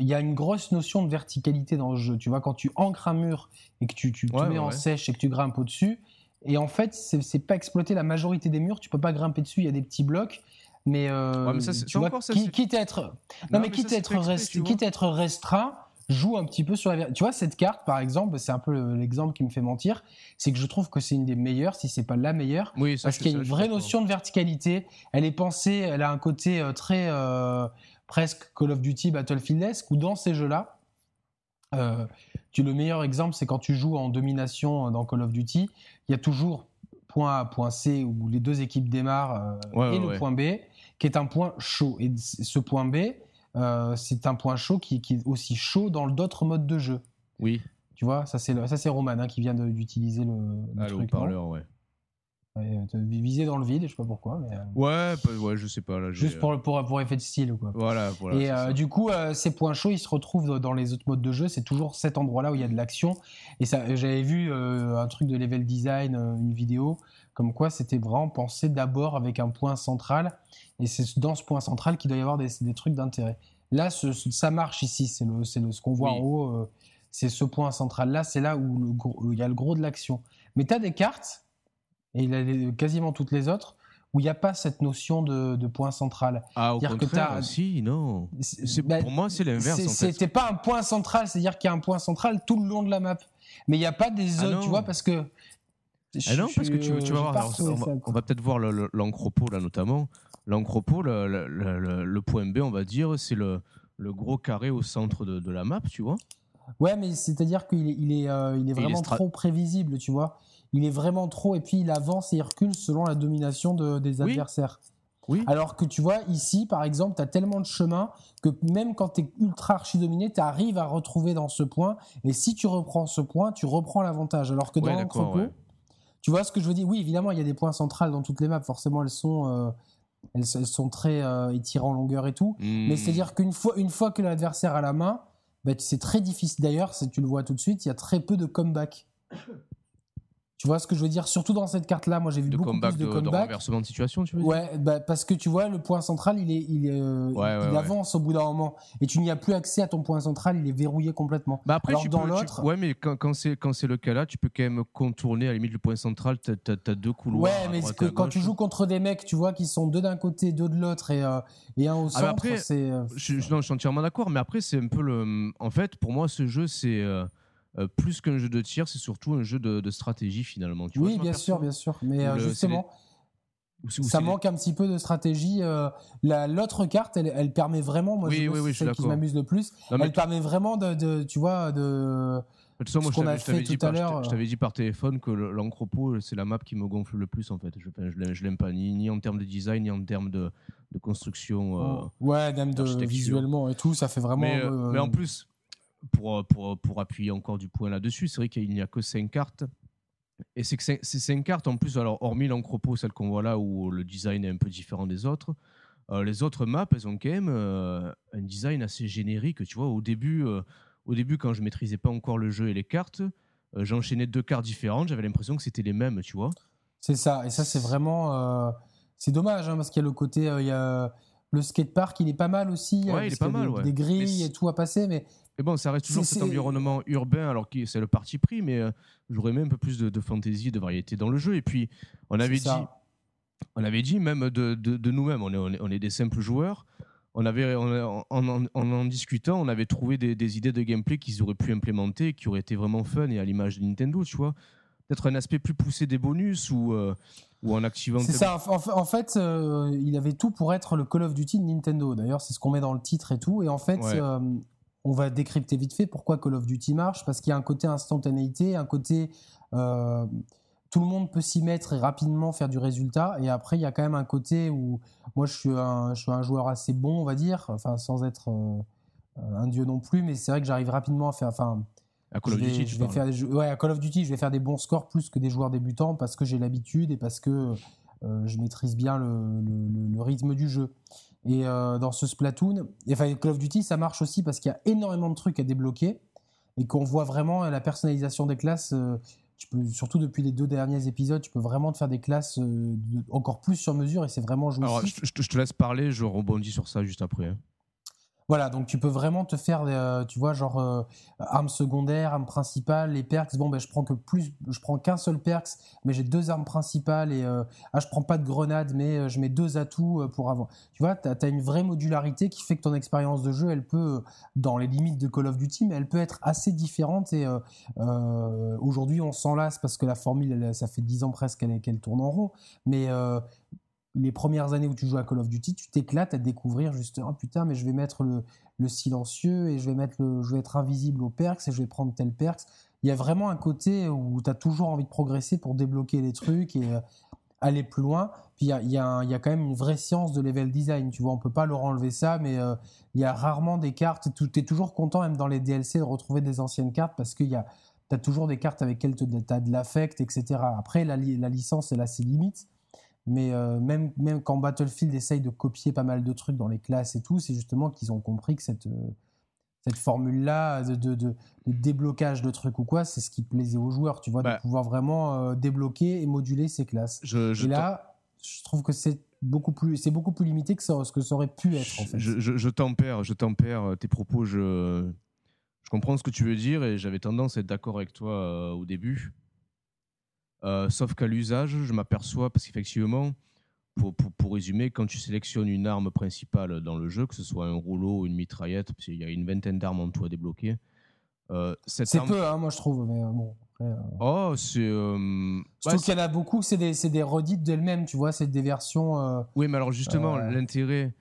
Il y a une grosse notion de verticalité dans le jeu. Tu vois, quand tu ancres un mur et que tu, tu te mets en sèche et que tu grimpes au-dessus, et en fait, c'est pas exploité la majorité des murs. Tu peux pas grimper dessus. Il y a des petits blocs. Mais, euh, tu vois, quitte à être, non, mais, quitte, à être quitte à être restreint, joue un petit peu sur la. Tu vois, cette carte, par exemple, c'est un peu l'exemple qui me fait mentir, c'est que je trouve que c'est une des meilleures, si c'est pas la meilleure, oui, parce qu'il y a une vraie notion de verticalité. Elle est pensée, elle a un côté euh, très euh, presque Call of Duty, Battlefieldesque, ou dans ces jeux-là, tu le meilleur exemple, c'est quand tu joues en domination dans Call of Duty, il y a toujours point A, point C, où les deux équipes démarrent, et le point B qui est un point chaud. Et ce point B, euh, c'est un point chaud qui, est aussi chaud dans d'autres modes de jeu. Oui. Tu vois, ça c'est Roman hein, qui vient d'utiliser le, le ah, truc. parleur, ouais. Ouais visé dans le vide, je sais pas pourquoi. Mais, euh, ouais, ouais, je sais pas. Là, juste pour, pour, pour, effet de style. Quoi. Voilà, voilà. Et euh, du coup, ces points chauds, ils se retrouvent dans les autres modes de jeu. C'est toujours cet endroit-là où il y a de l'action. Et ça, j'avais vu un truc de level design, une vidéo, comme quoi c'était vraiment pensé d'abord avec un point central et c'est dans ce point central qu'il doit y avoir des, trucs d'intérêt. Là, ça marche ici, c'est le, ce qu'on voit en haut, euh, c'est ce point central-là, c'est là où il y a le gros de l'action. Mais tu as des cartes, et il y a quasiment toutes les autres, où il n'y a pas cette notion de, point central. Ah, au contraire, que si, non. Pour moi, c'est l'inverse. C'était pas un point central, c'est-à-dire qu'il y a un point central tout le long de la map. Mais il n'y a pas des ah autres, tu vois, parce que... Ah non, parce que tu, tu vas voir, on, va, va peut-être voir l'encropo là notamment. L'encropo, le, point B, on va dire, c'est le, gros carré au centre de, la map, tu vois. Ouais, mais c'est-à-dire qu'il est, il est, euh, il est vraiment trop prévisible, tu vois. Il est vraiment trop, et puis il avance et il recule selon la domination des adversaires. Oui. Alors que tu vois, ici, par exemple, tu as tellement de chemin que même quand tu es ultra archi-dominé, tu arrives à retrouver dans ce point. Et si tu reprends ce point, tu reprends l'avantage. Alors que dans l'entrepôt, tu vois ce que je veux dire? Oui, évidemment, il y a des points centrales dans toutes les maps. Forcément, elles sont, euh, elles, sont très euh, étirées en longueur et tout. Mais hmm. c'est-à-dire qu'une fois, une fois que l'adversaire a la main, bah, c'est très difficile. D'ailleurs, tu le vois tout de suite, il y a très peu de comeback. Tu vois ce que je veux dire? Surtout dans cette carte-là, moi j'ai vu beaucoup plus de, de comeback. De renversement de situation, tu veux dire? Ouais, bah, parce que tu vois, le point central, il, est, il, euh, il avance au bout d'un moment. Et tu n'y as plus accès à ton point central, il est verrouillé complètement. Bah après, dans l'autre. Ouais, mais quand, quand c'est le cas là, tu peux quand même contourner à la limite le point central, tu as, deux couloirs. Ouais, mais que, quand tu joues contre des mecs, tu vois, qui sont deux d'un côté, deux de l'autre et, euh, et un au ah, centre, c'est. Euh, je, non, je suis entièrement d'accord, mais après, c'est un peu le. En fait, pour moi, ce jeu, c'est. Euh, plus qu'un jeu de tir, c'est surtout un jeu de, stratégie finalement. Tu oui, bien sûr, bien sûr. Mais euh, justement, ça manque un petit peu de stratégie. Euh, l'autre carte, elle, permet vraiment, moi, oui, c'est celle qui m'amuse le plus. elle permet vraiment de, tu vois, de. De toute façon, moi, je t'avais dit, par, dit par téléphone que l'encropo, c'est la map qui me gonfle le plus en fait. Je, je l'aime pas ni, ni, en termes de design, ni en termes de, de construction. ouais, même de, visuellement et tout, ça fait vraiment. mais en plus, pour, pour, pour appuyer encore du point là-dessus, c'est vrai qu'il n'y a que 5 cartes. Et c'est que ces 5 cartes, en plus, alors hormis l'encropo, celle qu'on voit là, où le design est un peu différent des autres, euh, les autres maps, elles ont quand même euh, un design assez générique. Tu vois, au début, euh, au début quand je maîtrisais pas encore le jeu et les cartes, j'enchaînais deux cartes différentes, j'avais l'impression que c'était les mêmes, tu vois. C'est ça, et ça, c'est vraiment. c'est dommage, hein, parce qu'il y a le côté. il y a le skatepark, il est pas mal aussi. Ouais, il est pas mal. Des, des grilles et tout à passer, mais mais bon, ça reste toujours cet environnement urbain, alors que c'est le parti pris, mais euh, j'aurais même un peu plus de, de, fantaisie, de variété dans le jeu. Et puis, on avait dit, on avait dit même de, de, nous-mêmes, on est, on est, des simples joueurs. On avait, en, en, discutant, on avait trouvé des, idées de gameplay qu'ils auraient pu implémenter, qui auraient été vraiment fun et à l'image de Nintendo, tu vois. Peut-être un aspect plus poussé des bonus ou, euh, ou en activant. C'est ça. En, fait, euh, il avait tout pour être le Call of Duty de Nintendo. D'ailleurs, c'est ce qu'on met dans le titre et tout. Et en fait, on va décrypter vite fait pourquoi Call of Duty marche, parce qu'il y a un côté instantanéité, un côté euh, tout le monde peut s'y mettre et rapidement faire du résultat. Et après, il y a quand même un côté où moi, je suis un, je suis un joueur assez bon, on va dire, enfin sans être euh, un dieu non plus, mais c'est vrai que j'arrive rapidement à faire. Enfin, à Call of Duty, je vais faire, ouais, à Call of Duty, je vais faire des bons scores plus que des joueurs débutants parce que j'ai l'habitude et parce que je maîtrise bien le, rythme du jeu. Et euh, dans ce Splatoon, enfin Call of Duty, ça marche aussi parce qu'il y a énormément de trucs à débloquer et qu'on voit vraiment la personnalisation des classes. Euh, tu peux, surtout depuis les deux derniers épisodes, tu peux vraiment te faire des classes encore plus sur mesure et c'est vraiment jouissif. Alors, je, je, te laisse parler, je rebondis sur ça juste après. Hein. Voilà, donc tu peux vraiment te faire, euh, tu vois, genre euh, arme secondaire, arme principale, les perks. Bon, ben je prends que plus, je prends qu'un seul perks, mais j'ai deux armes principales et euh, ah, je prends pas de grenade, mais je mets deux atouts pour avoir. Tu vois, tu as, une vraie modularité qui fait que ton expérience de jeu, elle peut, dans les limites de Call of Duty, mais elle peut être assez différente. Et aujourd'hui, on s'en lasse parce que la formule, ça fait dix ans presque qu'elle tourne en rond, mais les premières années où tu joues à Call of Duty, tu t'éclates à découvrir juste oh putain mais je vais mettre le, silencieux et je vais mettre le, je vais être invisible au perks et je vais prendre tel perks. Il y a vraiment un côté où tu as toujours envie de progresser pour débloquer les trucs et euh, aller plus loin. Puis il y a, y, a quand même une vraie science de level design, tu vois, on peut pas leur enlever ça, mais euh, il y a rarement des cartes, tu es toujours content même dans les DLC de retrouver des anciennes cartes parce qu'il y a toujours des cartes avec lesquelles tu as de l'affect, etc. Après, la, la licence, elle a ses limites. Mais euh, même, même quand Battlefield essaye de copier pas mal de trucs dans les classes et tout, c'est justement qu'ils ont compris que cette, euh, cette formule-là de, de, de, déblocage de trucs ou quoi, c'est ce qui plaisait aux joueurs, tu vois, de bah. pouvoir vraiment euh, débloquer et moduler ces classes. et là, je trouve que c'est beaucoup plus, c'est beaucoup plus limité que ce que ça aurait pu être. En fait. Je, je, je tempère, je tempère tes propos. Je, je comprends ce que tu veux dire et j'avais tendance à être d'accord avec toi au début. Euh, sauf qu'à l'usage, je m'aperçois, parce qu'effectivement, pour, pour, résumer, quand tu sélectionnes une arme principale dans le jeu, que ce soit un rouleau ou une mitraillette, parce qu'il y a une vingtaine d'armes en tout à débloquer. Euh, c'est peu, hein, moi je trouve. Mais euh, Oh, c'est. je trouve qu'il y en a beaucoup, c'est des, des redites d'elles-mêmes, tu vois, c'est des versions. Oui, mais alors justement, l'intérêt.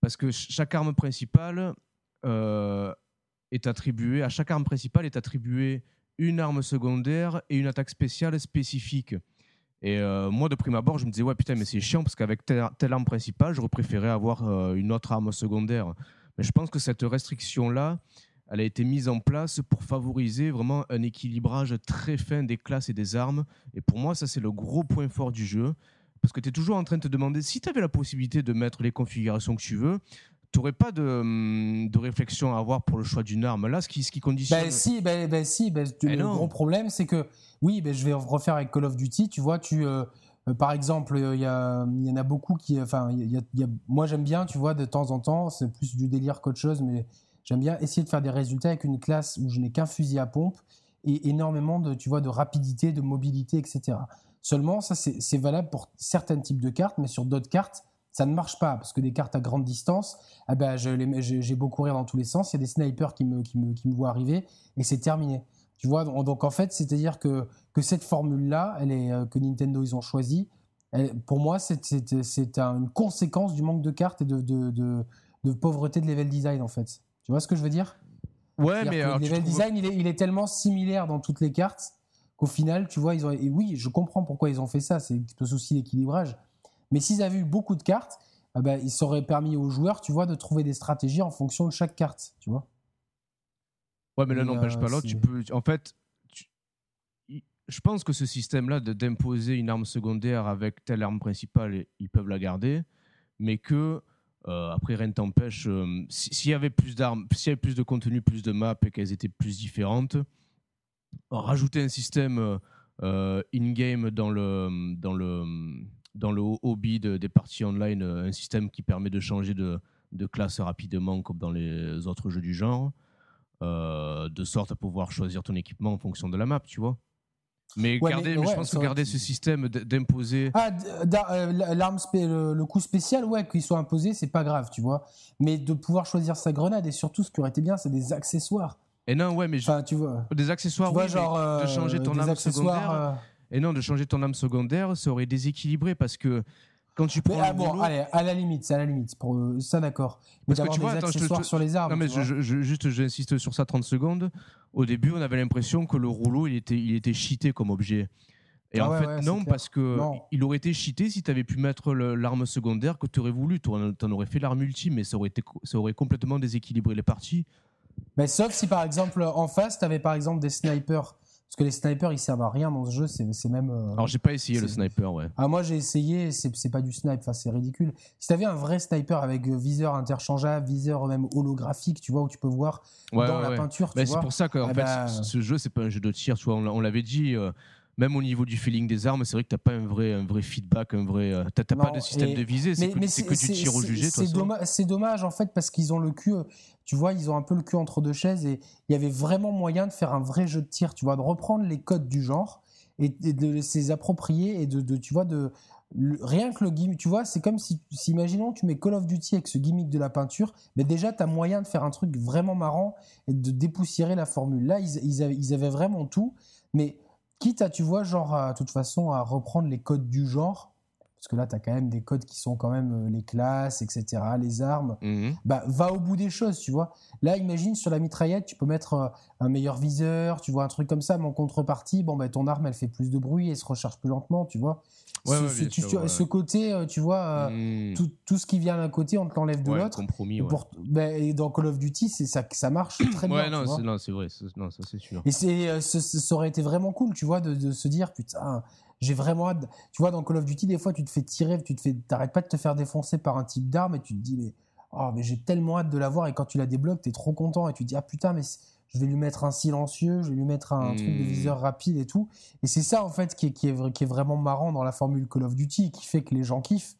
Parce que chaque arme principale est attribuée. À chaque arme principale est attribuée une arme secondaire et une attaque spéciale spécifique. Et euh, moi, de prime abord, je me disais, ouais, putain, mais c'est chiant parce qu'avec telle, arme principale, j'aurais préféré avoir euh, une autre arme secondaire. Mais je pense que cette restriction-là, elle a été mise en place pour favoriser vraiment un équilibrage très fin des classes et des armes. Et pour moi, ça, c'est le gros point fort du jeu. Parce que tu es toujours en train de te demander si tu avais la possibilité de mettre les configurations que tu veux, tu n'aurais pas de, hum, de, réflexion à avoir pour le choix d'une arme. Là, ce qui, ce qui conditionne. Ben si, ben, ben si. Ben, eh le gros problème, c'est que, oui, ben, je vais refaire avec Call of Duty. Tu vois, tu. Euh, euh, par exemple, il y, y, en a beaucoup qui. Enfin, y y a, moi, j'aime bien, tu vois, de temps en temps, c'est plus du délire qu'autre chose, mais j'aime bien essayer de faire des résultats avec une classe où je n'ai qu'un fusil à pompe et énormément de, tu vois, de rapidité, de mobilité, etc. Seulement, ça, c'est valable pour certains types de cartes, mais sur d'autres cartes, ça ne marche pas parce que des cartes à grande distance, ah ben, j'ai beau courir dans tous les sens, il y a des snipers qui me, qui me, qui me voient arriver et c'est terminé. Tu vois, donc en fait, c'est-à-dire que, que cette formule-là, elle est, euh, que Nintendo ils ont choisi, pour moi, c'est une conséquence du manque de cartes et de, de, de, pauvreté de level design en fait. Tu vois ce que je veux dire? Ouais, mais le level design, il est, il est, tellement similaire dans toutes les cartes qu'au final, tu vois, ils ont. Et oui, je comprends pourquoi ils ont fait ça. C'est un souci d'équilibrage. Mais s'ils avaient eu beaucoup de cartes, eh ben, ils auraient permis aux joueurs, tu vois, de trouver des stratégies en fonction de chaque carte, tu vois. Ouais, mais là, n'empêche pas l'autre. Tu peux, en fait, je pense que ce système-là d'imposer une arme secondaire avec telle arme principale, ils peuvent la garder, mais que euh, après rien ne t'empêche. Euh, s'il y avait plus d'armes, s'il y avait plus de contenu, plus de maps et qu'elles étaient plus différentes, rajouter un système euh, in-game dans le dans le dans le hobby des parties online euh, un système qui permet de changer de, de classe rapidement comme dans les autres jeux du genre, euh, de sorte à pouvoir choisir ton équipement en fonction de la map, tu vois. Mais, garder, je pense que garder ce système d'imposer. Ah, euh, l'arme, le, le, coup spécial, ouais, qu'il soit imposé, c'est pas grave, tu vois. Mais de pouvoir choisir sa grenade et surtout, ce qui aurait été bien, c'est des accessoires. Et non, ouais, mais enfin, tu vois. Des accessoires, oui, genre, de changer ton arme secondaire. Et non, de changer ton âme secondaire, ça aurait déséquilibré parce que quand tu prends. Mais, ah, bon, allez, à la limite, à la limite, pour euh, ça d'accord. Mais Parce que tu vois, des attends, je te- accessoires je- sur les armes. Non, mais je- je- juste, j'insiste sur ça 30 secondes. Au début, on avait l'impression que le rouleau, il était, il était cheaté comme objet. Et Ah en ouais, fait, ouais, c'est non, parce que Non. il aurait été cheaté si tu avais pu mettre l'arme secondaire que tu aurais voulu. Tu en aurais fait l'arme ultime, mais ça aurait, été, ça aurait complètement déséquilibré les parties. Mais sauf si par exemple en face, tu avais par exemple des snipers. Parce que les snipers, ils servent à rien dans ce jeu. C'est même. euh, Alors, j'ai pas essayé le sniper, ouais. Ah, moi j'ai essayé, c'est pas du snipe, enfin, c'est ridicule. Si t'avais un vrai sniper avec euh, viseur interchangeable, viseur même holographique, tu vois, où tu peux voir Ouais, dans ouais, la ouais. peinture, tu Mais c'est pour ça qu'en Ah fait, bah, ce, ce jeu, c'est pas un jeu de tir. Tu vois, on, l'a- on l'avait dit. euh, même au niveau du feeling des armes, c'est vrai que t'as pas un vrai, un vrai feedback, un vrai. euh, T'as pas de système et- de visée. C'est que, que du tir au jugé. C'est dommage, dommage en fait parce qu'ils ont le cul, tu vois, ils ont un peu le cul entre deux chaises et il y avait vraiment moyen de faire un vrai jeu de tir, tu vois, de reprendre les codes du genre et, de les approprier et de, tu vois, de rien que le gimmick, tu vois, c'est comme si, si, imaginons, tu mets Call of Duty avec ce gimmick de la peinture, mais déjà tu as moyen de faire un truc vraiment marrant et de dépoussiérer la formule. Là, ils, avaient, ils avaient vraiment tout, mais quitte à, tu vois, genre, de toute façon, à reprendre les codes du genre. Parce que là, tu as quand même des codes qui sont quand même euh, les classes, etc., les armes. Mhm. Bah, va au bout des choses, tu vois. Là, imagine sur la mitraillette, tu peux mettre euh, un meilleur viseur, tu vois, un truc comme ça, mais en contrepartie, bon, bah, ton arme, elle fait plus de bruit et se recharge plus lentement, tu vois. Ouais, ce, ouais, ce- bien tu- sûr, ouais. ce côté, euh, tu vois, Mhm. tout, tout ce qui vient d'un côté, on te l'enlève de l'autre. compromis. Et, Ouais, pour- bah, et dans Call of Duty, ça, ça marche [COUGHS] très bien. Ouais, non, c'est, vrai. Non, ça, c'est sûr. Et euh, ce- ça aurait été vraiment cool, tu vois, de, de se dire, putain, j'ai vraiment hâte. Tu vois, dans Call of Duty, des fois, tu te fais tirer, tu te fais, t'arrêtes pas de te faire défoncer par un type d'arme et tu te dis, mais, oh, mais j'ai tellement hâte de l'avoir. Et quand tu la débloques, t'es trop content et tu te dis, ah putain, mais je vais lui mettre un silencieux, je vais lui mettre un truc de Hmm. viseur rapide et tout. Et c'est ça, en fait, qui est, qui est, vra- qui est vraiment marrant dans la formule Call of Duty, qui fait que les gens kiffent.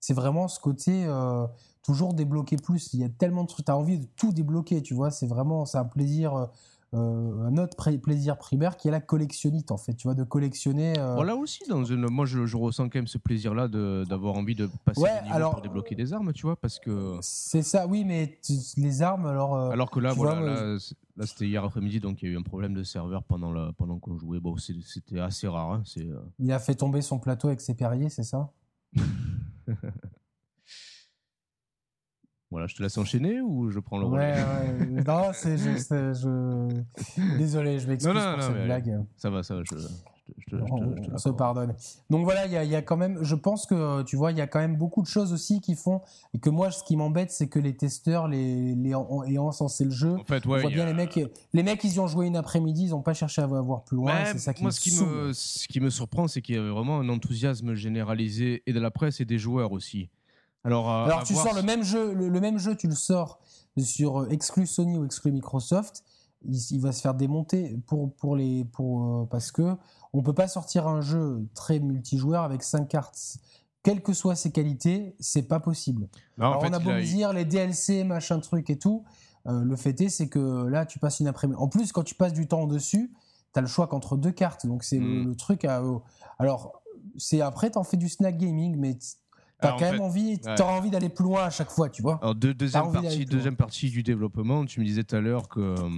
C'est vraiment ce côté euh, toujours débloquer plus. Il y a tellement de trucs, t'as envie de tout débloquer, tu vois. C'est vraiment, c'est un plaisir. euh, euh, un autre pré- plaisir primaire qui est la collectionnite en fait tu vois de collectionner euh, Voilà aussi, dans une... moi je, je ressens quand même ce plaisir-là de- d'avoir envie de passer Ouais, des niveaux alors- pour débloquer des armes, tu vois, parce que. c'est ça oui mais tu- les armes alors euh, Alors que là, voilà, vois, là, là, c'était hier après-midi, donc il y a eu un problème de serveur pendant, la, pendant qu'on jouait. Bon, c'était assez rare. hein, c'est, euh, il a fait tomber son plateau avec ses perriers c'est ça? [LAUGHS] Voilà, je te laisse enchaîner ou je prends le relais ouais. non c'est je, c'est- je- désolé je m'excuse pour non, cette mais- blague Ça va, ça va, je, je, te- je on, on se pardonne. Donc voilà, il y a, il y a quand même, je pense que tu vois, il y a quand même beaucoup de choses aussi qui font et que moi, ce qui m'embête, c'est que les testeurs, les, les ayant encensé le jeu, En fait, on ouais, voit a- bien les mecs, les mecs, ils y ont joué une après-midi, ils n'ont pas cherché à voir plus loin. C'est ça qui moi, me ce qui, saoule. me, ce qui me surprend, c'est qu'il y avait vraiment un enthousiasme généralisé et de la presse et des joueurs aussi. Alors, à tu voir sors le même jeu, le, le même jeu, tu le sors sur euh, exclu Sony ou exclu Microsoft, il, il va se faire démonter pour pour les pour euh, parce que on peut pas sortir un jeu très multijoueur avec 5 cartes. Quelles que soient ses qualités, c'est pas possible. Non, en Alors, fait, on a beau a- dire les DLC, machin truc et tout. euh, le fait est, c'est que là, tu passes une après-midi. En plus, quand tu passes du temps dessus, tu as le choix qu'entre deux cartes. Donc, c'est le, Mm. le truc à. euh, alors, c'est après, tu en fais du snack gaming, mais tu as Alors, en quand fait, même envie, ouais. t'auras envie d'aller plus loin à chaque fois, tu vois. Alors, deux- deuxième, partie, deuxième partie du développement, tu me disais tout à l'heure que, euh,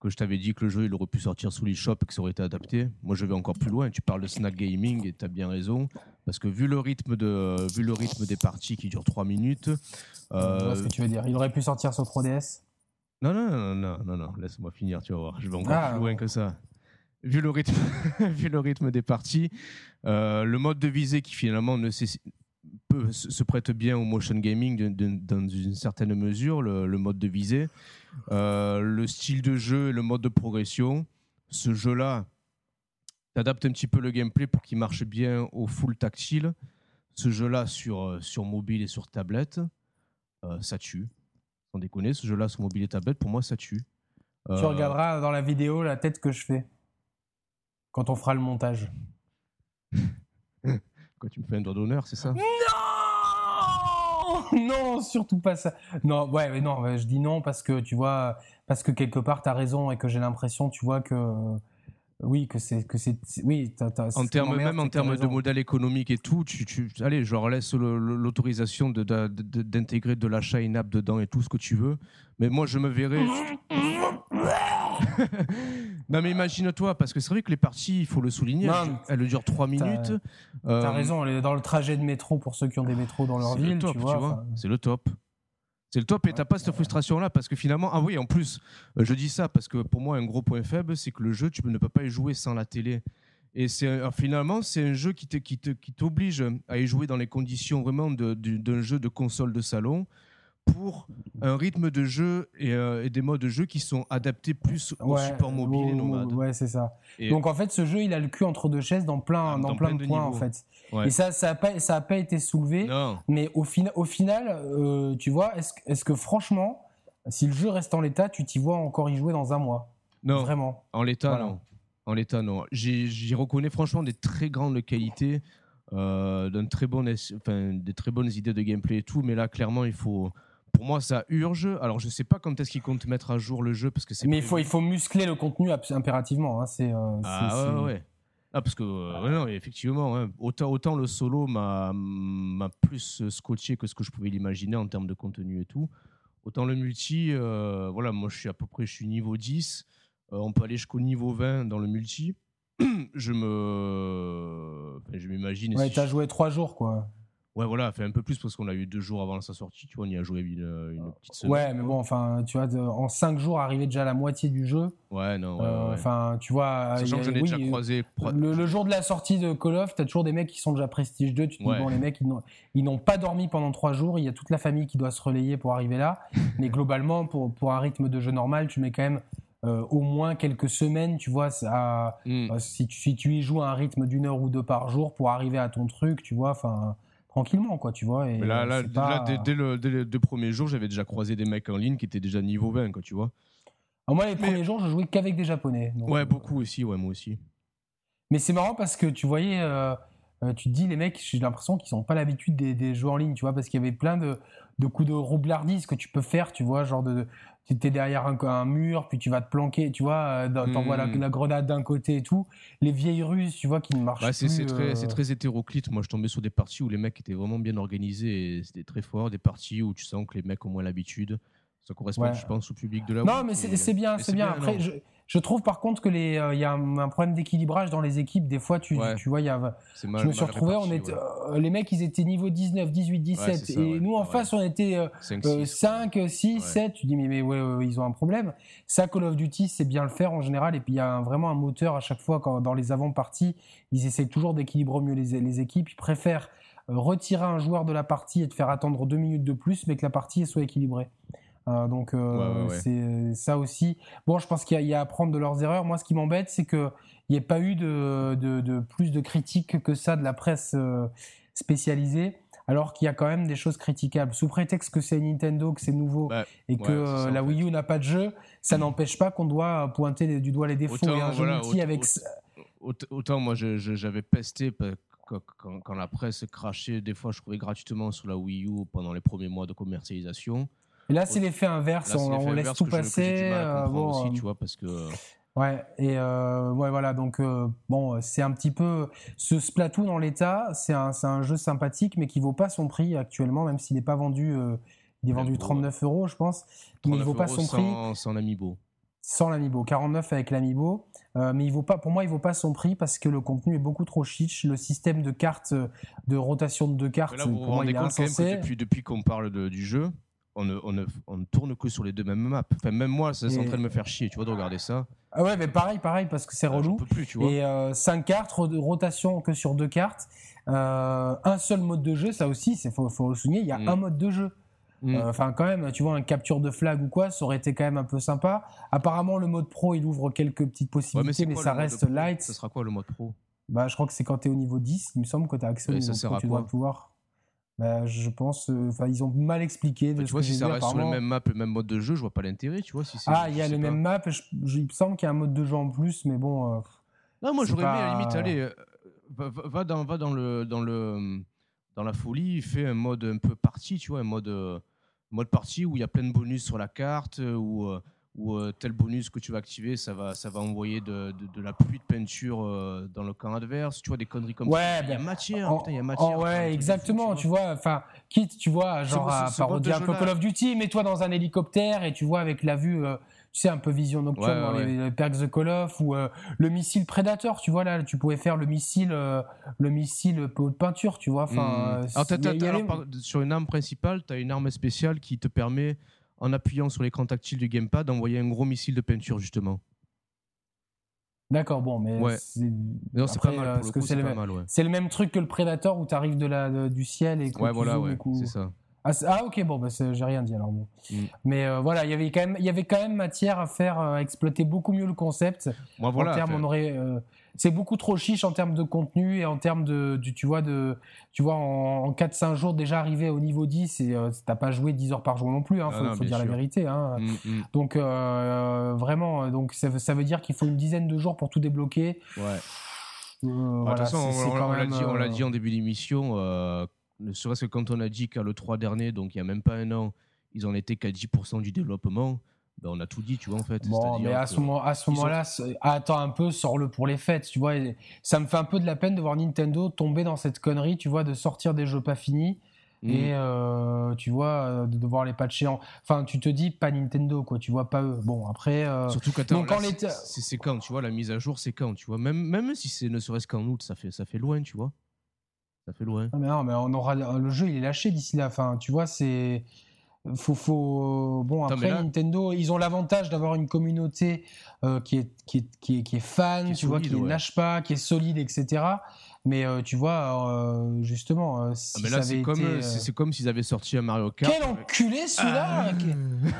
que je t'avais dit que le jeu il aurait pu sortir sous l'eShop et que ça aurait été adapté. Moi, je vais encore plus loin. Tu parles de snack gaming et tu as bien raison. Parce que vu le rythme, de, vu le rythme des parties qui durent 3 minutes. Je vois euh, ce que tu veux dire. Il aurait pu sortir sur 3DS. non, non, non, non, non, non, laisse-moi finir, tu vas voir. Je vais encore Ah. plus loin que ça. Vu le rythme, [LAUGHS] vu le rythme des parties, euh, le mode de visée qui finalement ne se prête bien au motion gaming dans une certaine mesure, le, le mode de visée, euh, le style de jeu et le mode de progression. Ce jeu-là, t'adaptes un petit peu le gameplay pour qu'il marche bien au full tactile. Ce jeu-là sur, euh, sur mobile et sur tablette, euh, ça tue. Sans déconner, ce jeu-là sur mobile et tablette, pour moi, ça tue. Tu regarderas dans la vidéo la tête que je fais quand on fera le montage. [LAUGHS] Quoi, tu me fais un doigt d'honneur, c'est ça? Non Non, surtout pas ça. Non, ouais, mais non, je dis non parce que tu vois, parce que quelque part t'as raison et que j'ai l'impression, tu vois que oui, que c'est que c'est oui, t'as, t'as- En termes, même en termes de modèle économique et tout, tu, tu, allez, je leur laisse l'autorisation de- de- de- d'intégrer de l'achat in-app dedans et tout ce que tu veux. Mais moi, je me verrais. [LAUGHS] [LAUGHS] Non, mais imagine-toi, parce que c'est vrai que les parties, il faut le souligner, elles, durent 3 minutes. T'as euh, raison, elle est dans le trajet de métro pour ceux qui ont des métros dans leur ville. tu vois, c'est le top. C'est le top et t'as pas cette frustration-là parce que finalement, ah oui, en plus, euh, je dis ça parce que pour moi, un gros point faible, c'est que le jeu, tu ne peux pas y jouer sans la télé. Et c'est finalement, c'est un jeu qui t'oblige à y jouer dans les conditions vraiment d'un jeu de console de salon pour un rythme de jeu euh, et, des modes de jeu qui sont adaptés plus au support mobile et nomade. Ouais, c'est ça. Donc en fait, ce jeu, il a le cul entre deux chaises dans plein, dans, plein, de, points en fait. Et ça, ça n'a pas, ça a pas été soulevé. Mais au, au final, euh, tu vois, est-ce est que franchement, si le jeu reste en l'état, tu t'y vois encore y jouer dans un mois? Non. Vraiment. En l'état, non. En l'état, non. J'y reconnais franchement des très grandes qualités, euh, très bonnes, enfin, des très bonnes idées de gameplay et tout, mais là, clairement, il faut pour moi, ça urge. Alors, je sais pas quand est-ce qu'ils comptent mettre à jour le jeu parce que c'est. Mais il faut, il faut muscler le contenu impérativement. Hein. C'est. Euh, ah ouais, ouais. Ah, parce que, euh, non, effectivement, hein. autant, autant le solo m'a plus scotché que ce que je pouvais l'imaginer en termes de contenu et tout. Autant le multi, euh, voilà, moi je suis à peu près je suis niveau 10. on peut aller jusqu'au niveau 20 dans le multi. [CLEARS THROAT] je me. je m'imagine. Ouais, t'as joué 3 jours, quoi. Ouais, voilà, fait un peu plus parce qu'on a eu deux jours avant sa sortie, tu vois, on y a joué une, une petite semaine. Ouais, mais bon, enfin, tu vois, en cinq jours, arriver déjà à la moitié du jeu. Ouais, non, ouais, Enfin, tu vois. Sachant que j'en ai déjà croisé. Le, jour de la sortie de Call of, t'as toujours des mecs qui sont déjà Prestige 2. Tu te dis, bon, les mecs, ils n'ont pas dormi pendant trois jours. Il y a toute la famille qui doit se relayer pour arriver là. [LAUGHS] mais globalement, pour, pour un rythme de jeu normal, tu mets quand même euh, au moins quelques semaines, tu vois, ça, hmm. euh, si, tu, si tu y joues à un rythme d'une heure ou deux par jour pour arriver à ton truc, tu vois, enfin tranquillement, quoi, tu vois. Et là, là, dès, le, les deux premiers jours, j'avais déjà croisé des mecs en ligne qui étaient déjà niveau 20, quoi, tu vois. Alors moi, les premiers jours, je jouais qu'avec des Japonais. ouais, euh, beaucoup aussi, ouais, moi aussi. Mais c'est marrant parce que tu voyais, euh, euh, tu te dis, les mecs, j'ai l'impression qu'ils n'ont pas l'habitude des, des, jeux en ligne, tu vois, parce qu'il y avait plein de, de coups de roublardise que tu peux faire, tu vois, genre de, tu es derrière un, mur, puis tu vas te planquer, tu vois, euh, t'envoies la, hmm. la, grenade d'un côté et tout. Les vieilles ruses, tu vois, qui ne marchent pas. C'est très, euh, très, hétéroclite. Moi, je tombais sur des parties où les mecs étaient vraiment bien organisés et c'était très fort. Des parties où tu sens que les mecs ont moins l'habitude. Ça correspond, je pense, au public de la Non, mais c'est bien, c'est bien. Après, je, je, trouve par contre que les, euh, il y a un, problème d'équilibrage dans les équipes. Des fois, tu, tu vois, il y a. je me suis retrouvé, on était, euh, les mecs, ils étaient niveau 19, 18, 17, et nous en face, on était 5, 6, 7. Tu dis mais, mais ouais, ils ont un problème. Ça, Call of Duty, c'est bien le faire en général. Et puis il y a vraiment un moteur à chaque fois quand dans les avant-parties, ils essayent toujours d'équilibrer mieux les, les équipes. Ils préfèrent euh, retirer un joueur de la partie et te faire attendre deux minutes de plus, mais que la partie soit équilibrée. Euh, donc euh, c'est ça aussi. Bon, je pense qu'il y, a à apprendre de leurs erreurs. Moi, ce qui m'embête, c'est qu'il n'y ait pas eu de, de, plus de critiques que ça de la presse euh, spécialisée, alors qu'il y a quand même des choses critiquables. Sous prétexte que c'est Nintendo, que c'est nouveau bah, et que la Wii U n'a pas de jeu, ça n'empêche pas qu'on doit pointer du doigt les défauts. Autant, et un jeu avec... autant, moi j'avais pesté quand, quand, la presse crachait des fois, je trouvais gratuitement sur la Wii U pendant les premiers mois de commercialisation. Là, c'est l'effet inverse. on, laisse tout passer. Euh, aussi, tu vois, parce que. Euh, ouais, et euh, ouais, voilà, donc bon, c'est un petit peu. Ce Splatoon en l'état, c'est un, un, jeu sympathique, mais qui vaut pas son prix actuellement, même s'il n'est pas vendu. il est vendu 39 euros, je pense. Mais il vaut pas son prix. Sans l'amiibo. Sans l'amiibo, 49 avec l'amiibo. mais il vaut pas, pour moi, il vaut pas son prix parce que le contenu est beaucoup trop chiche. Le système de cartes, de rotation de deux cartes, là, vous pour moi, il est insensé. depuis, depuis qu'on parle de, du jeu, on ne, on, on tourne que sur les deux mêmes maps. Enfin, même moi, ça c'est en train de me faire chier, tu vois, de regarder ça. Ah ouais, mais pareil, pareil, parce que c'est ah, relou. plus, tu vois. Et 5 euh, cartes, rotation que sur deux cartes. Euh, un seul mode de jeu, ça aussi, il faut, faut le souligner, il y a mm. un mode de jeu. Mm. Euh, enfin, quand même, tu vois, un capture de flag ou quoi, ça aurait été quand même un peu sympa. Apparemment, le mode pro, il ouvre quelques petites possibilités, mais, ça reste light. Ça sera quoi le mode pro? Bah, je crois que c'est quand tu es au niveau 10, il me semble que tu as accès au niveau pro, tu dois pouvoir. Bah, je pense, euh, enfin, ils ont mal expliqué. De tu vois, si ça reste sur le même map, le même mode de jeu, je vois pas l'intérêt, tu vois. Si ah, il y a le même map, il me semble qu'il y a un mode de jeu en plus, mais bon. Euh, non, moi j'aurais aimé à la limite, allez, euh, va, dans, va dans, le, dans, le, dans la folie, fais un mode un peu partie, tu vois, un mode, mode partie où il y a plein de bonus sur la carte, où ou euh, tel bonus que tu vas activer, ça va, ça va envoyer de, de, la pluie de peinture euh, dans le camp adverse, tu vois, des conneries comme ça. Il y a matière, putain, il y a matière. ouais, exactement, tu vois, enfin, quitte, tu vois, genre à parodier un peu Call of Duty, mets-toi dans un hélicoptère et tu vois avec la vue, euh, sais, un peu vision nocturne dans les, perks de Call of ou le missile Predator, tu vois là, tu pouvais faire le missile, le missile peinture, tu vois. Enfin, sur une arme principale, tu as une arme spéciale qui te permet, en appuyant sur l'écran tactile du gamepad, d'envoyer un gros missile de peinture justement. D'accord, bon, mais c'est pas mal. c'est le, le, même truc que le Predator où tu arrives de la, du ciel et que ouais, voilà, ouais, c'est ça. Ah, ah, ok, bon, bah, j'ai rien dit alors. Bon. Mm. Mais euh, voilà, y il y avait quand même matière à faire euh, exploiter beaucoup mieux le concept. Moi, voilà, en on aurait, euh, c'est beaucoup trop chiche en termes de contenu et en termes de, tu vois, de, tu vois, en, 4-5 jours déjà arrivé au niveau 10 et t'as pas joué 10 heures par jour non plus, hein, ah faut, dire la vérité. Hein. Mm, mm. Donc vraiment, donc ça, ça veut dire qu'il faut une dizaine de jours pour tout débloquer. Ouais. de toute façon, on, l'a dit, en début d'émission ne serait-ce que quand on a dit qu'à l'E3 dernier, donc il n'y a même pas un an, ils en étaient qu'à 10% du développement, ben on a tout dit, tu vois, en fait. Bon, mais à ce, moment, à ce moment-là, attends un peu, sors-le pour les fêtes, tu vois. Ça me fait un peu de la peine de voir Nintendo tomber dans cette connerie, tu vois, de sortir des jeux pas finis. Mm. Et euh, tu vois, euh, de devoir les patcher en. Enfin, tu te dis pas Nintendo, quoi, tu vois, pas eux. Bon, après. Euh, Surtout quand, quand les... c'est quand, tu vois, la mise à jour, c'est quand, tu vois. Même, même si c'est ne serait-ce qu'en août, ça fait, ça fait loin, tu vois. Ça fait loin. Ah, mais non, mais on aura le jeu, il est lâché d'ici là. Enfin, tu vois, c'est faut, faut... bon après Nintendo ils ont l'avantage d'avoir une communauté euh, qui, est, qui, est, qui, est, qui est fan tu vois qui ne lâche pas qui est solide etc mais euh, tu vois, euh, justement, euh, ah, mais là, c'est comme, c'est comme s'ils avaient sorti un Mario Kart. Quel enculé celui-là ah.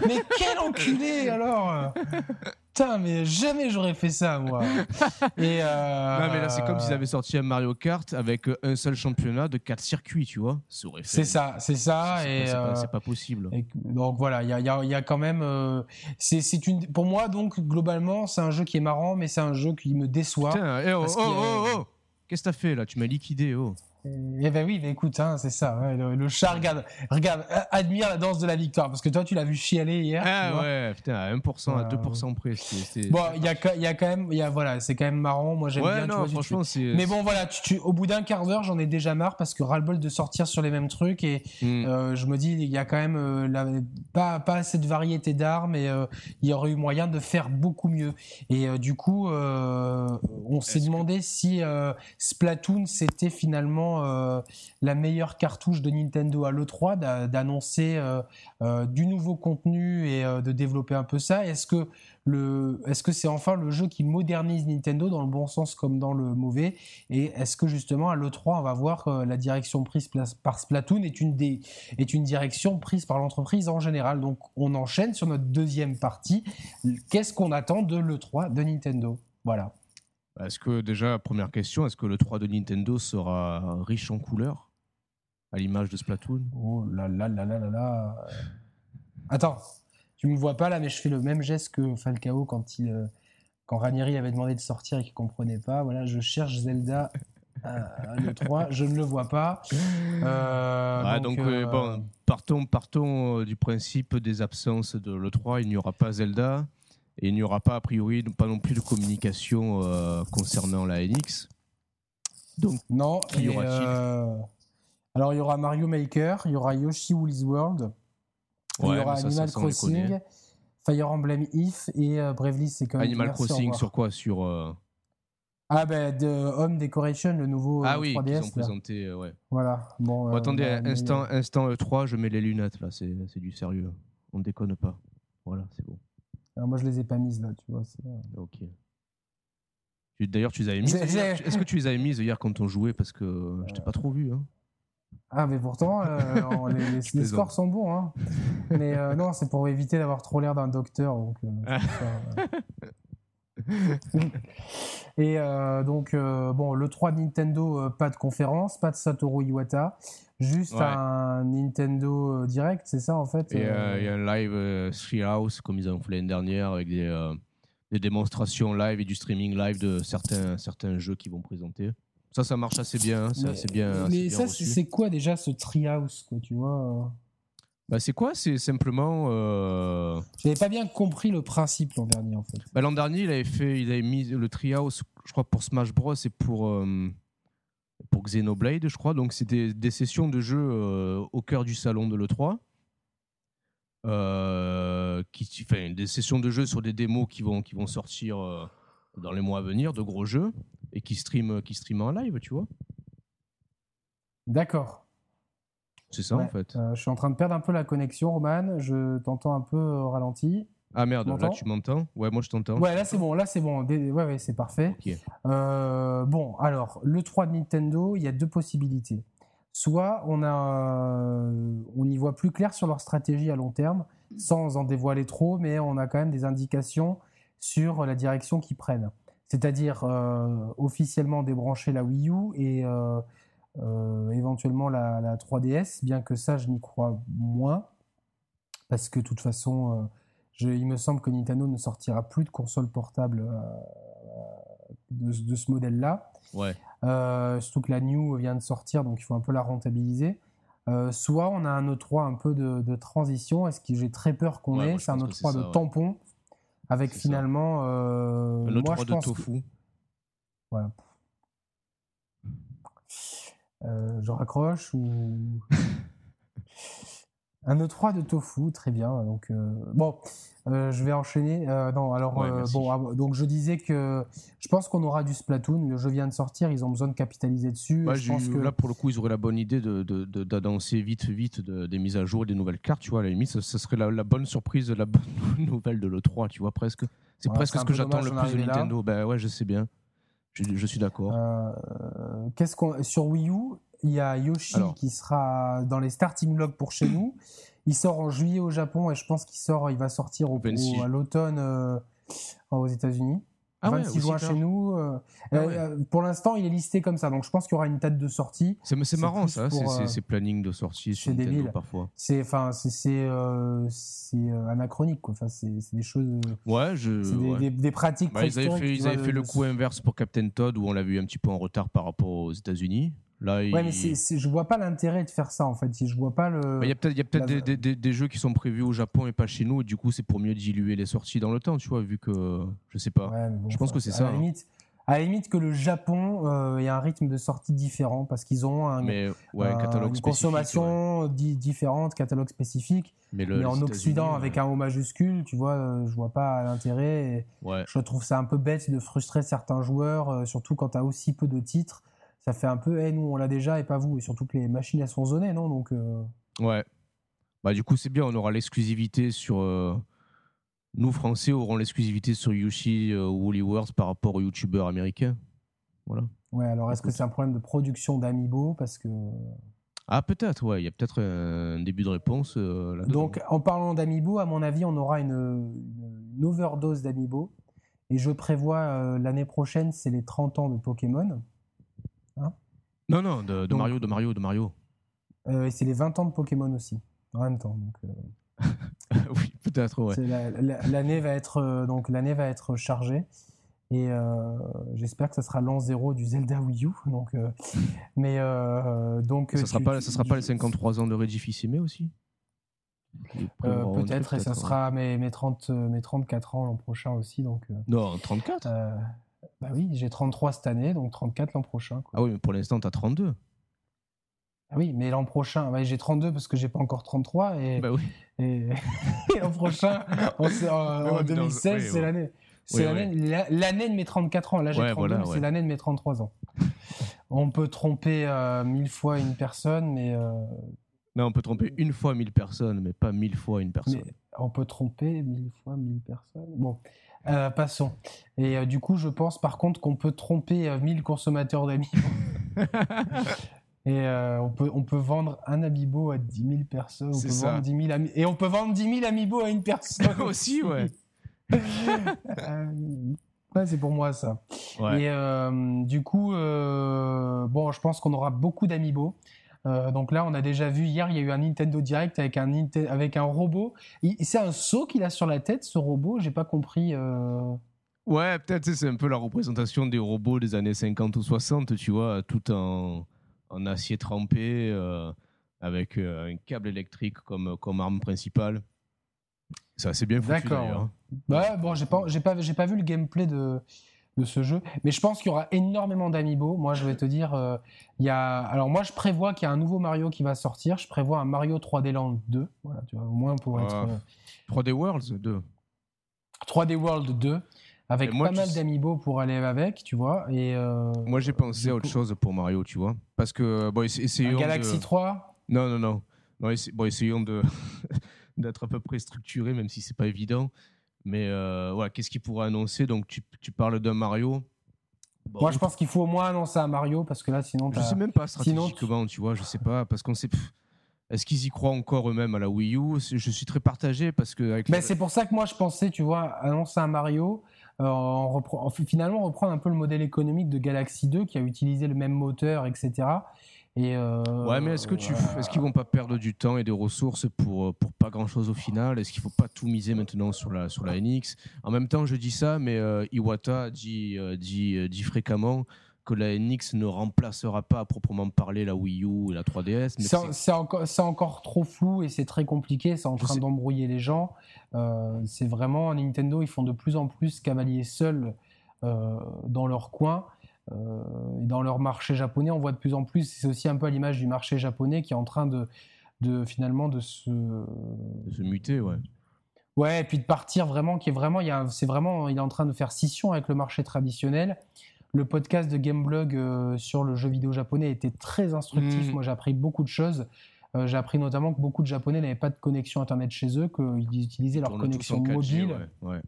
Mais quel enculé [LAUGHS] alors Putain, mais jamais j'aurais fait ça, moi. [LAUGHS] Et Non, mais là, c'est comme s'ils avaient sorti un Mario Kart avec un seul championnat de quatre circuits, tu vois. C'est ça, c'est ça. C'est pas, pas, possible. donc voilà, il y a, y, y a, quand même. c'est une, pour moi, donc, globalement, c'est un jeu qui est marrant, mais c'est un jeu qui me déçoit. Putain, eh, oh, oh, oh, oh Qu'est-ce que t'as fait là? Tu m'as liquidé, oh. Eh ben oui, mais écoute, hein, c'est ça. le, chat, regarde, regarde, admire la danse de la victoire, parce que toi, tu l'as vu chialer hier. Ah ouais, putain, à 1%, à 2% près. bon, il y a, y a, quand même, y a, voilà, c'est quand même marrant. Moi, j'aime bien. Non, franchement, c'est. Mais bon, voilà, tu, au bout d'un quart d'heure, j'en ai déjà marre parce que ras-le-bol de sortir sur les mêmes trucs et hmm. euh, je me dis, il y a quand même euh, pas, pas assez de variété d'armes et euh, il y aurait eu moyen de faire beaucoup mieux. Et du coup, on s'est demandé si Splatoon c'était finalement la meilleure cartouche de Nintendo à l'E3, d'annoncer euh, euh, du nouveau contenu et euh, de développer un peu ça. Est-ce que est-ce c'est enfin le jeu qui modernise Nintendo dans le bon sens comme dans le mauvais? Et est-ce que justement à l'E3, on va voir la direction prise par Splatoon est une, des, est une direction prise par l'entreprise en général? Donc on enchaîne sur notre deuxième partie. Qu'est-ce qu'on attend de l'E3 de Nintendo? Voilà. Est-ce que déjà, première question, est-ce que le 3 de Nintendo sera riche en couleurs à l'image de Splatoon? Oh là là là là là là. Attends, tu me vois pas là, mais je fais le même geste que Falcao quand il, euh, quand Ranieri avait demandé de sortir et qu'il comprenait pas. Voilà, je cherche Zelda à, le 3, je ne le vois pas. Euh, donc, euh, bon, partons, partons du principe des absences de l'E3. Il n'y aura pas Zelda et il n'y aura pas a priori pas non plus de communication concernant la NX. Donc, non. Qui y aura-t-il? alors, il y aura Mario Maker, il y aura Yoshi Woolly's World, il y aura Animal Crossing, Fire Emblem If et euh, Bravely Second. Animal Crossing sur quoi? Sur. Euh, ah ben, de Home Decoration, le nouveau ah, oui, 3DS. Ils ont présenté, euh, ouais. Voilà. Bon, attendez, instant, instant E3, je mets les lunettes là, c'est du sérieux. On ne déconne pas. Voilà, c'est bon. Alors, moi, je les ai pas mises là, tu vois. Ok. D'ailleurs, tu les avais mises. Est-ce que tu les avais mises hier quand on jouait? Parce que je t'ai pas trop vu. Hein. Ah, mais pourtant, euh, [LAUGHS] les, scores sont bons. Hein. Mais euh, non, c'est pour éviter d'avoir trop l'air d'un docteur. Donc, euh, [LAUGHS] Et donc, bon, le 3 Nintendo, pas de conférence, pas de Satoru Iwata, juste un Nintendo Direct, c'est ça en fait Il y a un live Three House, comme ils ont fait l'année dernière, avec des, des, démonstrations live et du streaming live de certains, certains jeux qu'ils vont présenter. Ça, ça marche assez bien. Hein, c'est assez bien. Mais ça, c'est quoi déjà ce Treehouse, quoi, tu vois bah, c'est quoi? C'est simplement. Euh... J'avais pas bien compris le principe l'an dernier, en fait. Bah, l'an dernier, il avait fait, il avait mis le Treehouse, je crois, pour Smash Bros et pour euh, pour Xenoblade, je crois. Donc, c'était des sessions de jeu euh, au cœur du salon de le 3 qui, enfin, des sessions de jeu sur des démos qui vont, qui vont sortir dans les mois à venir, de gros jeux, et qui stream, qui stream en live, tu vois. D'accord. C'est ça en fait. je suis en train de perdre un peu la connexion, Roman. Je t'entends un peu ralenti. Ah merde, là tu m'entends Ouais, moi je t'entends. Ouais, là c'est bon, là c'est bon. Ouais, ouais, c'est parfait. Euh, bon, alors, le 3 de Nintendo, il y a deux possibilités. Soit on, a, euh, on y voit plus clair sur leur stratégie à long terme, sans en dévoiler trop, mais on a quand même des indications sur la direction qu'ils prennent. C'est-à-dire euh, officiellement débrancher la Wii U et éventuellement la, la, 3DS, bien que ça je n'y crois moins, parce que de toute façon il me semble que Nintendo ne sortira plus de console portable euh, de, ce modèle-là. Ouais. Euh, surtout que la New vient de sortir, donc il faut un peu la rentabiliser. Euh, soit on a un E3 un peu de, transition, est-ce que j'ai très peur qu'on ait, c'est un E3 de tampon, avec finalement... un E3 moi, de tofu. Voilà. je raccroche ou... [LAUGHS] Un E3 de tofu, très bien. Donc, euh, bon, euh, je vais enchaîner. Euh, non, alors, bon, ah, donc je disais que je pense qu'on aura du Splatoon. Le jeu vient de sortir, ils ont besoin de capitaliser dessus. je pense que... Là, pour le coup, ils auraient la bonne idée d'annoncer de, vite, vite des mises à jour et des nouvelles cartes. Tu vois, à la limite, ça, serait la, bonne surprise, la bonne [LAUGHS] nouvelle de l'E3, tu vois, presque. C'est presque ce que j'attends le plus de Nintendo. Ben ouais, je sais bien. Je, je suis d'accord. Qu'est-ce qu'on sur Wii U il y a Yoshi qui sera dans les starting blocks pour chez nous. Il sort en juillet au Japon et je pense qu'il sort, il va sortir au, à l'automne euh, aux États-Unis. 26 ah juin chez nous. Euh, ah euh, pour l'instant, il est listé comme ça, donc je pense qu'il y aura une date de sortie. C'est marrant ça, ces plannings de sortie chez Nintendo parfois. C'est enfin c'est anachronique quoi. Enfin c'est des choses. Ouais, je. Des, des, pratiques. Bah, ils avaient fait, ils avaient fait le coup inverse pour Captain Todd où on l'a vu un petit peu en retard par rapport aux États-Unis. Là, ouais, mais je vois pas l'intérêt de faire ça en fait. Je vois pas le. Il y a peut-être peut des, des, des, jeux qui sont prévus au Japon et pas chez nous. Et du coup, c'est pour mieux diluer les sorties dans le temps, tu vois, vu que je sais pas. je pense que c'est ça. À la, hein. limite, à la limite que le Japon euh, ait un rythme de sortie différent parce qu'ils ont un, mais, ouais, catalogue une consommation différente, catalogue spécifique. Mais, en Occident, avec un O majuscule, tu vois, euh, je vois pas l'intérêt. Je trouve ça un peu bête de frustrer certains joueurs, euh, surtout quand tu as aussi peu de titres ça fait un peu, hey, nous on l'a déjà et pas vous. Et surtout que les machines elles sont zonées, non? Donc. Euh, ouais. Bah du coup c'est bien, on aura l'exclusivité sur. Euh, nous Français aurons l'exclusivité sur Yoshi euh, ou Woolly Wars par rapport aux youtubeurs américains. Voilà. Ouais, alors est-ce que c'est un problème de production d'Amiibo? Parce que. Ah peut-être, ouais, il y a peut-être un début de réponse. Donc en parlant d'Amiibo, à mon avis, on aura une, une overdose d'Amiibo. Et je prévois l'année prochaine, c'est les 30 ans de Pokémon. Non, non, de, Mario, de Mario, de Mario. Euh, et c'est les 20 ans de Pokémon aussi, en même temps. Donc, euh. [LAUGHS] oui, peut-être, ouais. L'année va être euh, donc l'année va être chargée et j'espère que ça sera l'an zéro du Zelda Wii U. Donc, mais donc ça sera pas, ça sera pas les 53 ans de Regifissime aussi? Peut-être et ça sera mes, mes 30 mes 34 ans l'an prochain aussi donc. non, 34. Bah oui, j'ai 33 cette année, donc 34 l'an prochain. Ah oui, mais pour l'instant, tu as 32. Ah oui, mais l'an prochain, bah, j'ai 32 parce que j'ai pas encore 33. Et, bah oui. et, [LAUGHS] l'an prochain, en, 2016, c'est l'année. C'est l'année de mes 34 ans. Là, j'ai 32, c'est l'année de mes 33 ans. on peut tromper euh, mille fois une personne, mais. Euh, non, on peut tromper une fois mille personnes, mais pas mille fois une personne. on peut tromper mille fois mille personnes. Bon. Euh, passons. Et euh, du coup, je pense par contre qu'on peut tromper 1000 euh, consommateurs d'Amiibo. [LAUGHS] Et on, peut, on peut vendre un Amiibo à 10 000 personnes. On peut Vendre 10 000 Et on peut vendre 10 000 Amiibo à une personne. [LAUGHS] aussi, ouais. [LAUGHS] ouais, c'est pour moi ça. Et du coup, bon, je pense qu'on aura beaucoup d'Amiibo. Euh, donc là, on a déjà vu hier, il y a eu un Nintendo Direct avec un, avec un robot. C'est un saut qu'il a sur la tête, ce robot? J'ai pas compris. Euh. Ouais, peut-être c'est un peu la représentation des robots des années 50 ou 60, tu vois, tout en, en acier trempé, euh, avec un câble électrique comme, comme arme principale. C'est assez bien foutu. D'accord. Ouais, bon, j'ai pas, pas, j'ai pas vu le gameplay de de ce jeu. Mais je pense qu'il y aura énormément d'amiibo. Moi, je vais te dire, euh, il y a. Alors, moi, je prévois qu'il y a un nouveau Mario qui va sortir. Je prévois un Mario 3D Land 2. Voilà, tu vois, au moins pour être. 3D euh, Worlds 2. 3D World 2. Avec pas mal d'amiibo pour aller avec, tu vois. Et euh, moi, j'ai pensé à autre chose pour Mario, tu vois. Parce que, bon, essayons. Galaxy 3 Non, non, non. non bon, essayons de. [LAUGHS] d'être à peu près structuré, même si c'est pas évident. Mais euh, voilà, qu'est-ce qu'il pourrait annoncer? Donc, tu, tu parles d'un Mario. Moi, je pense qu'il faut au moins annoncer un Mario parce que là, sinon. Je sais même pas stratégiquement, tu vois, je sais pas. Parce qu'on sait. Est-ce qu'ils y croient encore eux-mêmes à la Wii U? Je suis très partagé parce que. Avec Mais c'est pour ça que moi, je pensais, tu vois, annoncer un Mario. Euh, en finalement, reprendre un peu le modèle économique de Galaxy 2 qui a utilisé le même moteur, etc. Euh, ouais, mais est-ce que tu, est-ce qu'ils vont pas perdre du temps et des ressources pour euh, pour pas grand chose au final? Est-ce qu'il faut pas tout miser maintenant sur la sur la NX En même temps, je dis ça, mais euh, Iwata dit dit dit fréquemment que la NX ne remplacera pas à proprement parler la Wii U et la 3DS. C'est encore, encore trop flou et c'est très compliqué, c'est en train d'embrouiller les gens. c'est vraiment, Nintendo, ils font de plus en plus cavalier seuls dans leur coin. Euh, et dans leur marché japonais, on voit de plus en plus, c'est aussi un peu à l'image du marché japonais qui est en train de, de finalement de se... De se muter, ouais. Ouais, et puis de partir vraiment, qui est vraiment, il c'est vraiment, il est en train de faire scission avec le marché traditionnel. Le podcast de Gameblog euh, sur le jeu vidéo japonais était très instructif. Mmh. Moi, j'ai appris beaucoup de choses. Euh, j'ai appris notamment que beaucoup de Japonais n'avaient pas de connexion Internet chez eux, qu'ils utilisaient leur connexion mobile. ouais.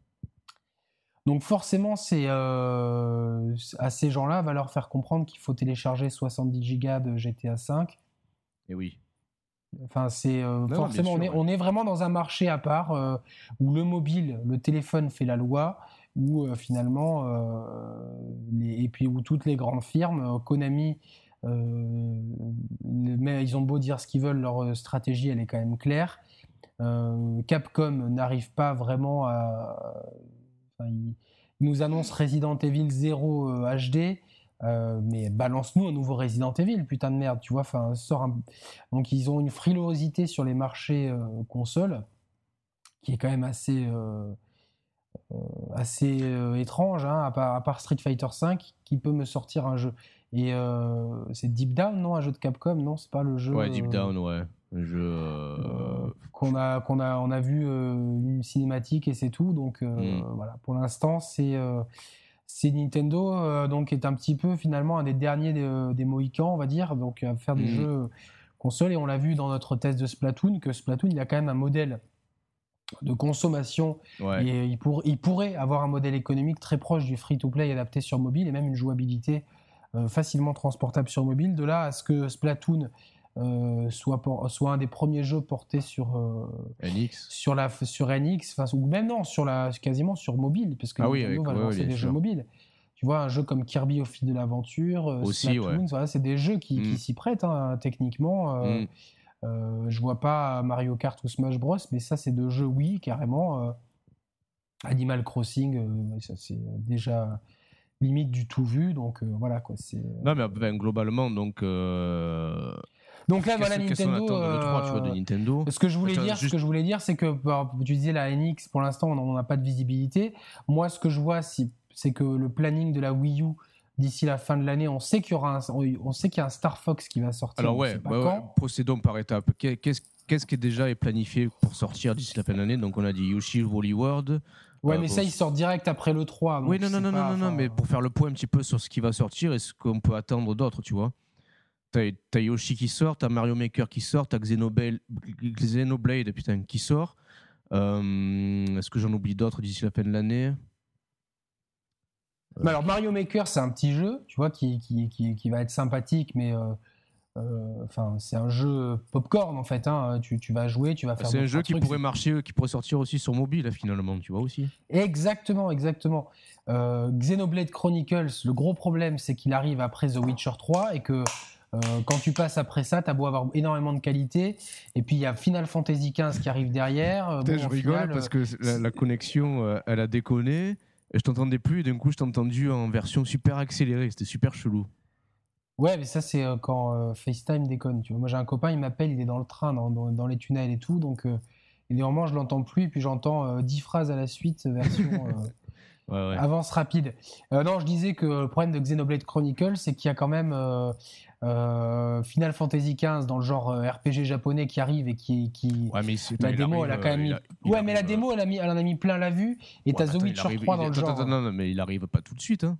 Donc forcément, c'est euh, à ces gens-là va leur faire comprendre qu'il faut télécharger 70 gigas de GTA 5. Et oui. Enfin, c'est euh, forcément on, est, on est vraiment dans un marché à part euh, où le mobile, le téléphone fait la loi, où finalement et puis où toutes les grandes firmes, Konami, mais ils ont beau dire ce qu'ils veulent, leur stratégie elle est quand même claire. Capcom n'arrive pas vraiment à il, nous annonce Resident Evil 0 HD. Euh, euh, mais balance-nous un nouveau Resident Evil, putain de merde, tu vois. Enfin, sort donc ils ont une frilosité sur les marchés euh, consoles qui est quand même assez assez étrange, hein, à, part, Street Fighter 5 qui peut me sortir un jeu. Et c'est Deep Down, non, un jeu de Capcom, non, c'est pas le jeu. Ouais, Deep Down, ouais. Je... Euh, qu'on a qu'on a on a vu euh, une cinématique et c'est tout donc euh, mm. voilà pour l'instant c'est c'est Nintendo donc est un petit peu finalement un des derniers des, Mohicans on va dire donc à faire des mm. jeux console et on l'a vu dans notre test de Splatoon que Splatoon il a quand même un modèle de consommation et il, pour, il pourrait avoir un modèle économique très proche du free-to-play adapté sur mobile et même une jouabilité facilement transportable sur mobile. De là à ce que Splatoon euh, soit, soit un des premiers jeux portés sur euh, NX, sur la sur NX, ou même non, sur la quasiment sur mobile, parce que ah oui, va lancer des jeux mobiles. Tu vois, un jeu comme Kirby au fil de l'aventure, euh, voilà, c'est des jeux qui, mm. s'y prêtent hein, techniquement. Mm. je vois pas Mario Kart ou Smash Bros, mais ça, c'est deux jeux, oui, carrément. Animal Crossing, ça c'est déjà limite du tout vu, donc voilà quoi. Non, mais ben, globalement, donc. Donc là, voilà Nintendo. de euh, Nintendo. Ce que je voulais dire, ce que je voulais dire, c'est que bah, tu disais la NX, pour l'instant, on n'a pas de visibilité. Moi, ce que je vois, c'est que le planning de la Wii U d'ici la fin de l'année, on sait qu'il y aura, un, on sait qu'il y a un Star Fox qui va sortir. Alors ouais, bah procédons par étapes. Qu'est-ce qui est déjà est planifié pour sortir d'ici la fin de l'année? Donc on a dit Yoshi Woolly World. Ouais, euh, mais ça, il sort direct après le 3. oui, non, non, non, non, non, mais pour faire le point un petit peu sur ce qui va sortir et ce qu'on peut attendre d'autres, tu vois. T'as Yoshi qui sort, t'as Mario Maker qui sort, t'as Xenoblade, Xenoblade putain, qui sort. Euh, est-ce que j'en oublie d'autres d'ici la fin de l'année? Alors Mario Maker, c'est un petit jeu, tu vois, qui, qui, qui, va être sympathique, mais euh, euh, enfin, c'est un jeu popcorn en fait. Hein. Tu, tu, vas jouer, tu vas faire. C'est un jeu qui pourrait marcher, qui pourrait sortir aussi sur mobile finalement, tu vois aussi. Exactement, exactement. Xenoblade Chronicles, le gros problème, c'est qu'il arrive après The Witcher 3 et que euh, quand tu passes après ça, t'as beau avoir énormément de qualité. Et puis il y a Final Fantasy XV qui arrive derrière. Euh, je rigole parce que la, connexion, euh, elle a déconné. Je t'entendais plus. Et d'un coup, je t'ai entendu en version super accélérée. C'était super chelou. Ouais, mais ça, c'est quand FaceTime déconne. Tu vois. Moi, j'ai un copain, il m'appelle, il est dans le train, dans, les tunnels et tout. Donc, évidemment, je l'entends plus. Et puis, j'entends 10 phrases à la suite, version. [LAUGHS] avance rapide. non, je disais que le problème de Xenoblade Chronicles, c'est qu'il y a quand même Final Fantasy XV dans le genre RPG japonais qui arrive et qui, qui... Ouais, mais la démo, elle a quand même mis... ouais, mais la démo, elle, a mis, elle en a mis plein la vue. Et t'as The Witcher 3 dans le genre. non, non, mais il arrive pas tout de suite. Hein.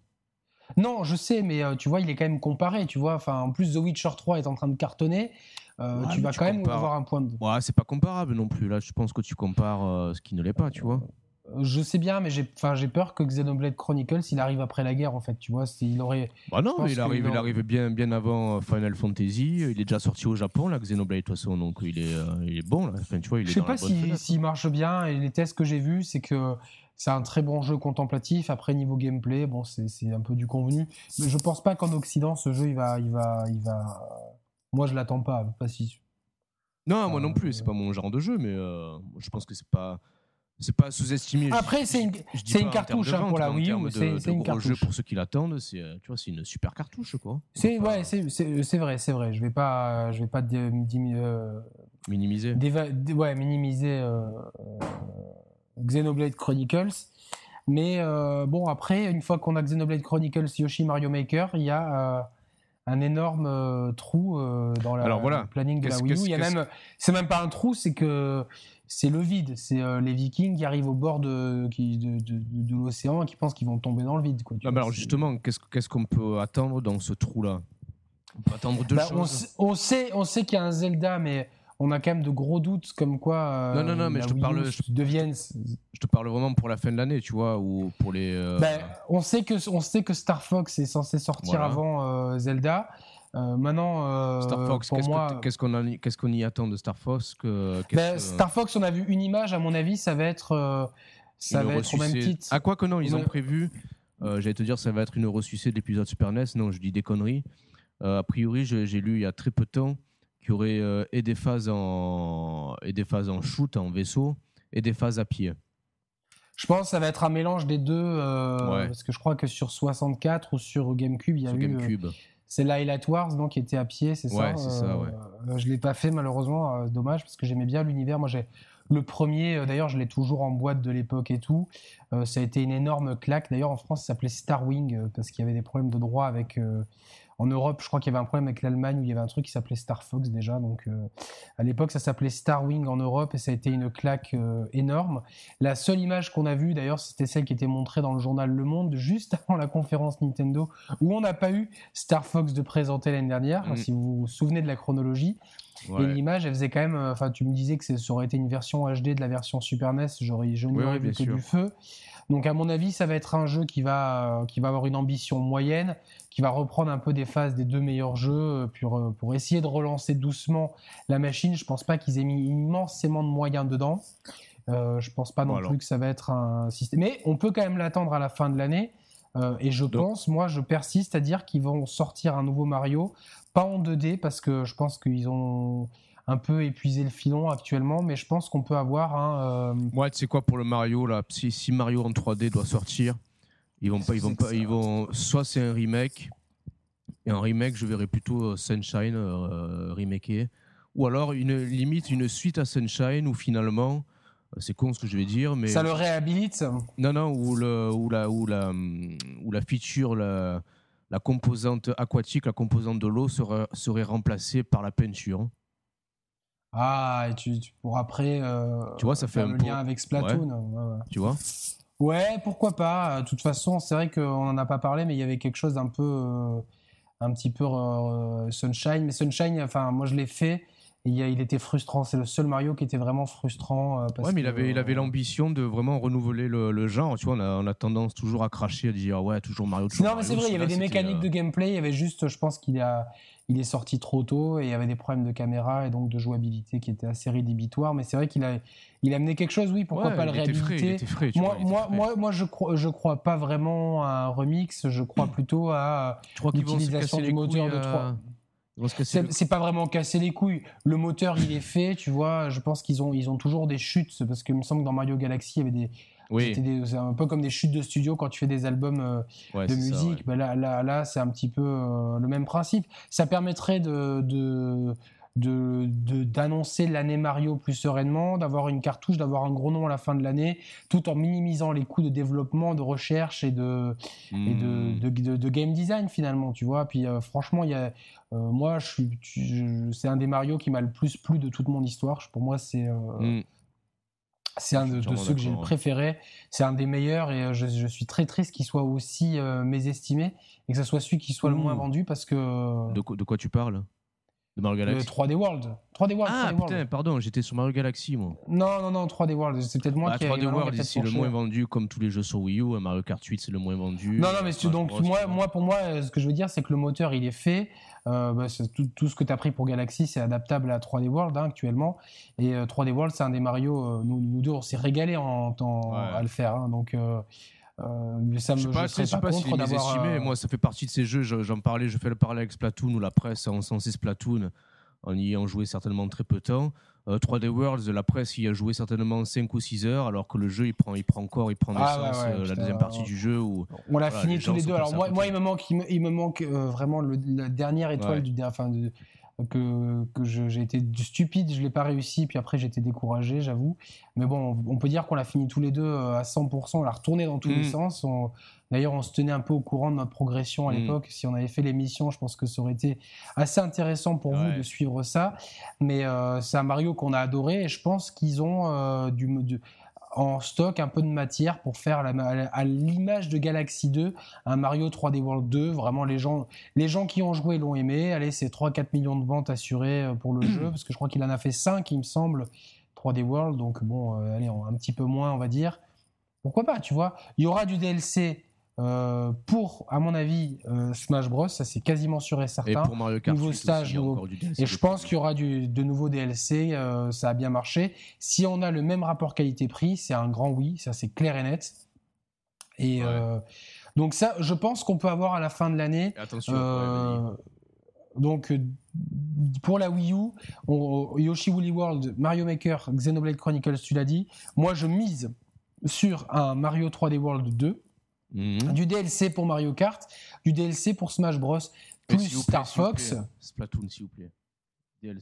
Non, je sais, mais tu vois, il est quand même comparé. Tu vois, enfin, en plus, The Witcher 3 est en train de cartonner. tu vas quand même avoir un point de. Ouais, c'est pas comparable non plus. Là, je pense que tu compares ce qui ne l'est pas, tu vois. Je sais bien, mais j'ai, enfin, j'ai peur que Xenoblade Chronicles, il arrive après la guerre, en fait. Tu vois, il aurait. Bah non, il arrive, il arrive bien, bien avant Final Fantasy. Il est déjà sorti au Japon, là, Xenoblade, de toute façon, donc il est, euh, il est bon, là. Enfin, tu vois, il est Je sais pas s'il si, marche bien. Et les tests que j'ai vus, c'est que c'est un très bon jeu contemplatif. Après, niveau gameplay, bon, c'est, c'est un peu du convenu. Mais je pense pas qu'en Occident, ce jeu, il va, il va, il va. Moi, je l'attends pas. Pas si. Non, moi non plus. C'est pas mon genre de jeu, mais euh, je pense que c'est pas c'est pas sous-estimé. Après, c'est une, c'est une cartouche hein, pour la Wii U. C'est une cartouche. Jeu pour ceux qui l'attendent, c'est euh, tu vois, c'est une super cartouche quoi. C'est ouais, c'est vrai, c'est vrai. Je vais pas, je vais pas euh, minimiser. ouais, minimiser euh, Xenoblade Chronicles. Mais bon, après, une fois qu'on a Xenoblade Chronicles Yoshi Mario Maker, il y a un énorme trou dans la, le planning de la Wii U. Il y a même, c'est même pas un trou, c'est que c'est le vide. C'est euh, les Vikings qui arrivent au bord de, de, l'océan et qui pensent qu'ils vont tomber dans le vide. Quoi, alors justement, qu'est-ce qu'on peut attendre dans ce trou-là? On peut attendre deux bah, choses. On, sait, on sait qu'il y a un Zelda, mais on a quand même de gros doutes comme quoi. Euh, non, non, non, mais je te parle. Je, devienne... je te parle vraiment pour la fin de l'année, tu vois, ou pour les. Euh, bah, on sait que on sait que Star Fox est censé sortir avant Zelda. Euh, maintenant, euh, Star Fox, qu'est-ce qu'on y attend de Star Fox que, ben, Star Fox, on a vu une image. À mon avis, ça va être, euh, ça va être au même titre. À quoi que non, ils ont prévu. J'allais te dire, ça va être une ressucée de l'épisode Super NES. Non, je dis des conneries. a priori, j'ai lu il y a très peu de temps qu'il y aurait et des phases en et des phases en shoot, en vaisseau, et des phases à pied. Je pense que ça va être un mélange des deux, parce que je crois que sur 64 ou sur GameCube, il y a sur eu. GameCube. C'est Light Wars donc, qui était à pied, c'est ça Ouais, c'est ça, ouais. Euh, je ne l'ai pas fait malheureusement, euh, dommage, parce que j'aimais bien l'univers. Moi, j'ai le premier, euh, d'ailleurs, je l'ai toujours en boîte de l'époque et tout. ça a été une énorme claque. D'ailleurs, en France, ça s'appelait Starwing parce qu'il y avait des problèmes de droit avec en Europe, je crois qu'il y avait un problème avec l'Allemagne où il y avait un truc qui s'appelait Star Fox déjà. Donc, euh, à l'époque, ça s'appelait Star Wing en Europe et ça a été une claque euh, énorme. La seule image qu'on a vue, d'ailleurs, c'était celle qui était montrée dans le journal Le Monde [LAUGHS] juste avant la conférence Nintendo où on n'a pas eu Star Fox de présenter l'année dernière, mm. si vous vous souvenez de la chronologie. Et l'image, elle faisait quand même. Euh, enfin, tu me disais que ça aurait été une version HD de la version Super NES. J'aurais, je n'aurais vu que du feu. Donc, à mon avis, ça va être un jeu qui va, qui va avoir une ambition moyenne, qui va reprendre un peu des phases des deux meilleurs jeux euh, pour, euh, pour essayer de relancer doucement la machine. Je pense pas qu'ils aient mis immensément de moyens dedans. Euh, je pense pas non plus que ça va être un système. Mais on peut quand même l'attendre à la fin de l'année. Euh, et je pense, moi, je persiste à dire qu'ils vont sortir un nouveau Mario, pas en 2D, parce que je pense qu'ils ont un peu épuisé le filon actuellement, mais je pense qu'on peut avoir un. Moi, tu sais quoi, pour le Mario, là, si, si Mario en 3D doit sortir, ils vont pas, ils vont pas, ils vont. Soit c'est un remake, et un remake, je verrais plutôt euh, Sunshine euh, remaké, ou alors une limite une suite à Sunshine où finalement, euh, c'est con ce que je vais dire, mais ça le réhabilite. Non, non, où le, où la, où la, où la feature, la, la composante aquatique, la composante de l'eau serait, serait remplacée par la peinture. Ah, et tu, tu pourras après. tu vois, ça fait un lien avec Splatoon. Tu vois? Ouais, pourquoi pas. De toute façon, c'est vrai qu'on n'en a pas parlé, mais il y avait quelque chose d'un peu, euh, un petit peu euh, Sunshine. Mais Sunshine, enfin, moi je l'ai fait. Il était frustrant. C'est le seul Mario qui était vraiment frustrant. Euh, ouais, mais il avait, il avait l'ambition de vraiment renouveler le, genre. Tu vois, on a, tendance toujours à cracher, à dire ouais, toujours Mario. Toujours non, mais c'est vrai, il y avait des mécaniques de gameplay. Il y avait juste, je pense qu'il a, il est sorti trop tôt et il y avait des problèmes de caméra et donc de jouabilité qui étaient assez rédhibitoires. Mais c'est vrai qu'il a, il a amené quelque chose, oui, pourquoi pas le réhabiliter? Moi, moi, moi, moi, je crois, je crois pas vraiment à un remix, je crois [CLEARS THROAT] plutôt à l'utilisation du moteur de 3. C'est pas vraiment casser les couilles. Le moteur, il est fait, tu vois. Je pense qu'ils ont, ils ont toujours des chutes parce qu'il me semble que dans Mario Galaxy, il y avait des, oui. C'est un peu comme des chutes de studio quand tu fais des albums euh, de musique. Ben là, là, là c'est un petit peu euh, le même principe. Ça permettrait de, de, d'annoncer l'année Mario plus sereinement, d'avoir une cartouche, d'avoir un gros nom à la fin de l'année, tout en minimisant les coûts de développement, de recherche et de, et de, hmm. de, game design finalement, tu vois. Puis euh, franchement, il y a, euh, moi, je suis, c'est un des Mario qui m'a le plus plu de toute mon histoire. Pour moi, c'est euh, hmm. c'est un de, ceux que j'ai le préféré. C'est un des meilleurs et je, je suis très triste qu'il soit aussi mésestimé et que ce soit celui qui soit le moins hmm. vendu parce que. De, de quoi tu parles? De Mario Galaxy 3D World. 3D World. Ah putain, pardon, j'étais sur Mario Galaxy moi. Non, non, non, 3D World. C'est peut-être moi bah, qui 3D World, c'est le moins vendu comme tous les jeux sur Wii U. Mario Kart 8, c'est le moins vendu. Non, non, mais donc, moi, moi, pour moi, ce que je veux dire, c'est que le moteur, il est fait. Euh, bah, tout, tout, ce que tu as pris pour Galaxy, c'est adaptable à 3D World hein, actuellement. Et 3D euh, World, c'est un des Mario. Euh, nous, nous, deux, on s'est régalé en, temps à le faire. Hein, donc. Euh, ça me, je sais pas, je sais pas, s'il est estimé. Moi, ça fait partie de ces jeux. J'en parlais, je fais le parallèle avec Splatoon ou la presse en censé Splatoon en y ayant joué certainement très peu de temps. 3D euh, Worlds, la presse y a joué certainement 5 ou 6 heures, alors que le jeu il prend, il prend encore, il prend ah, naissance euh, la deuxième partie du jeu. Où, on l'a fini tous les deux. Alors moi, moi, il me manque, il me, manque euh, vraiment le, la dernière étoile du, enfin, de, que, que j'ai été stupide, je l'ai pas réussi, puis après j'ai été découragé, j'avoue. Mais bon, on, peut dire qu'on l'a fini tous les deux à 100%, on l'a retourné dans tous les mm. sens. D'ailleurs, on se tenait un peu au courant de notre progression à mm. l'époque. Si on avait fait l'émission, je pense que ça aurait été assez intéressant pour vous de suivre ça. Mais euh, c'est un Mario qu'on a adoré et je pense qu'ils ont euh, du, du en stock un peu de matière pour faire à l'image de Galaxy 2 un Mario 3D World 2. Vraiment, les gens, les gens qui ont joué l'ont aimé. Allez, c'est 3-4 millions de ventes assurées euh, pour le [CLEARS THROAT] jeu, parce que je crois qu'il en a fait 5, il me semble, 3D World. Donc bon, euh, allez, un petit peu moins, on va dire. Pourquoi pas, tu vois? Il y aura du DLC euh, pour, à mon avis, euh, Smash Bros, ça c'est quasiment sûr et certain. Et pour Mario Kart nouveau stage, et je pense qu'il y aura du, de nouveaux DLC. Euh, ça a bien marché. Si on a le même rapport qualité-prix, c'est un grand oui. Ça c'est clair et net. Et donc ça, je pense qu'on peut avoir à la fin de l'année. Attention. donc pour la Wii U, Yoshi Woolly World, Mario Maker, Xenoblade Chronicles, tu l'as dit. Moi, je mise sur un Mario 3D World 2 Mhm. Du DLC pour Mario Kart, du DLC pour Smash Bros. Plus Star Fox. Splatoon, s'il vous plaît.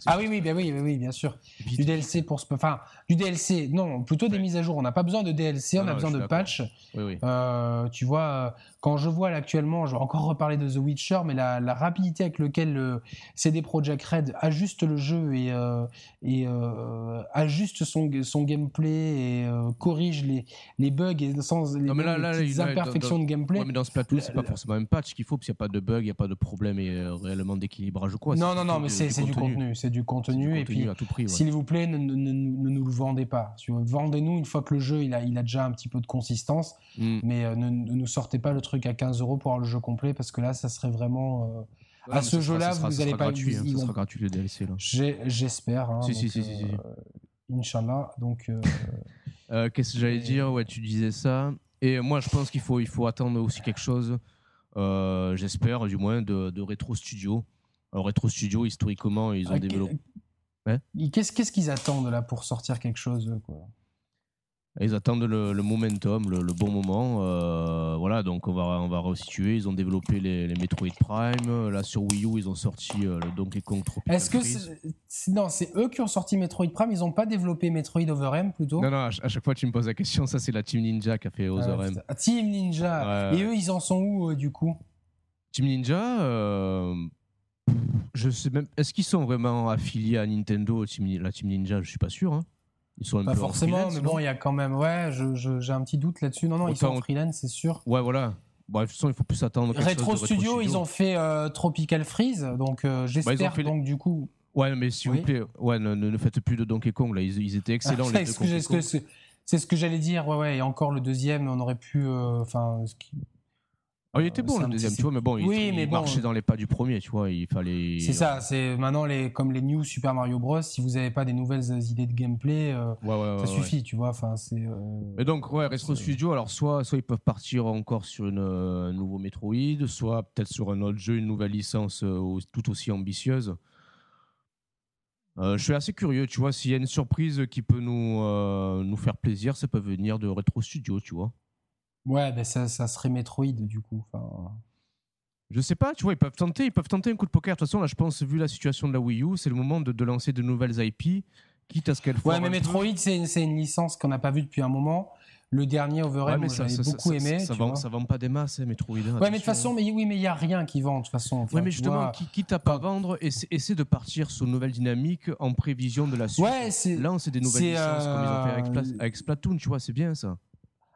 Ah oui, oui, bien, oui, oui, bien sûr. du DLC pour, enfin, du DLC, non, plutôt des mises à jour. On n'a pas besoin de DLC, on a besoin de patch. Euh, tu vois, quand je vois actuellement, je vais encore reparler de The Witcher, mais la, rapidité avec laquelle le CD Projekt Red ajuste le jeu et, euh, et euh, ajuste son, son gameplay et corrige les, les bugs et sans les, imperfections de gameplay. mais dans Splatoon, c'est pas forcément un patch qu'il faut, parce qu'il n'y a pas de bug, il n'y a pas de problème et réellement d'équilibrage ou quoi. Non, non, non, mais c'est du contenu c'est du contenu. et puis, s'il vous plaît, ne, nous le vendez pas. Vendez-nous une fois que le jeu il a, il a déjà un petit peu de consistance, mm. mais euh, ne, nous sortez pas le truc à 15 euros pour avoir le jeu complet parce que là, ça serait vraiment. Euh, à ce jeu-là, vous n'allez pas. Gratuit, hein, ça sera gratuit le DLC. J'espère. Hein, si, si, si, si, euh, Inch'Allah. Donc. Qu'est-ce que j'allais dire? Ouais, tu disais ça. Et moi, je pense qu'il faut, il faut attendre aussi quelque chose. J'espère, du moins, de, de Retro Studio. Alors, Retro Studio, historiquement, ils ont ah, développé. Qu'est-ce qu'ils attendent là pour sortir quelque chose quoi ils attendent le, momentum, le, bon moment. Euh, voilà, donc on va, on va resituer. Ils ont développé les, Metroid Prime. Là, sur Wii U, ils ont sorti euh, le Donkey Kong Tropical Est-ce que c'est, non, c'est eux qui ont sorti Metroid Prime Ils n'ont pas développé Metroid Other M plutôt Non, non, à, chaque fois tu me poses la question, ça c'est la Team Ninja qui a fait Other M. Team Ninja Et eux, ils en sont où euh, du coup Team Ninja je sais même. Est-ce qu'ils sont vraiment affiliés à Nintendo, la Team Ninja? Je suis pas sûr. Hein. Ils sont pas forcément, mais bon, il y a quand même. Ouais, j'ai un petit doute là-dessus. Non, non, ils sont en freelance, c'est sûr. Ouais, voilà. Bref, de toute façon, il faut plus attendre. Retro, Studio, ils ont fait euh, Tropical Freeze, donc euh, j'espère bah, donc du coup. Ouais, mais s'il vous plaît, ouais, ne, faites plus de Donkey Kong là. Ils, étaient excellents les deux. C'est ce que j'allais dire. Ouais, ouais. Et encore le deuxième, on aurait pu. Euh, Oh, il était bon le deuxième, tu vois, mais bon, il, marchait dans les pas du premier, tu vois. Il fallait. C'est ça. C'est maintenant les comme les New Super Mario Bros. Si vous n'avez pas des nouvelles idées de gameplay, euh, ça suffit, tu vois. Enfin, c'est. Euh, mais donc, ouais, Retro Studio. Alors, soit, soit ils peuvent partir encore sur une, euh, un nouveau Metroid, soit peut-être sur un autre jeu, une nouvelle licence tout aussi ambitieuse. je suis assez curieux, tu vois. S'il y a une surprise qui peut nous nous faire plaisir, ça peut venir de Retro Studio, tu vois. Ouais, ben ça, ça serait Metroid du coup. Enfin... Je sais pas, tu vois, ils peuvent tenter, ils peuvent tenter un coup de poker. De toute façon, là, je pense, vu la situation de la Wii U, c'est le moment de, lancer de nouvelles IP, quitte à ce qu'elles Ouais, mais Metroid, c'est une, une, licence qu'on n'a pas vue depuis un moment. Le dernier Overhead, ouais, j'avais beaucoup aimé. Ça, vend, ça vend pas des masses, hein, Metroid. Hein, ouais, mais de toute façon, mais, oui, mais il n'y a rien qui vend, de toute façon. ouais, mais justement, qui, quitte à pas vendre, essaie, de partir sur une nouvelle dynamique en prévision de la suite. Ouais, Là, c'est des nouvelles licences, comme ils ont fait avec, avec Splatoon, tu vois, c'est bien ça.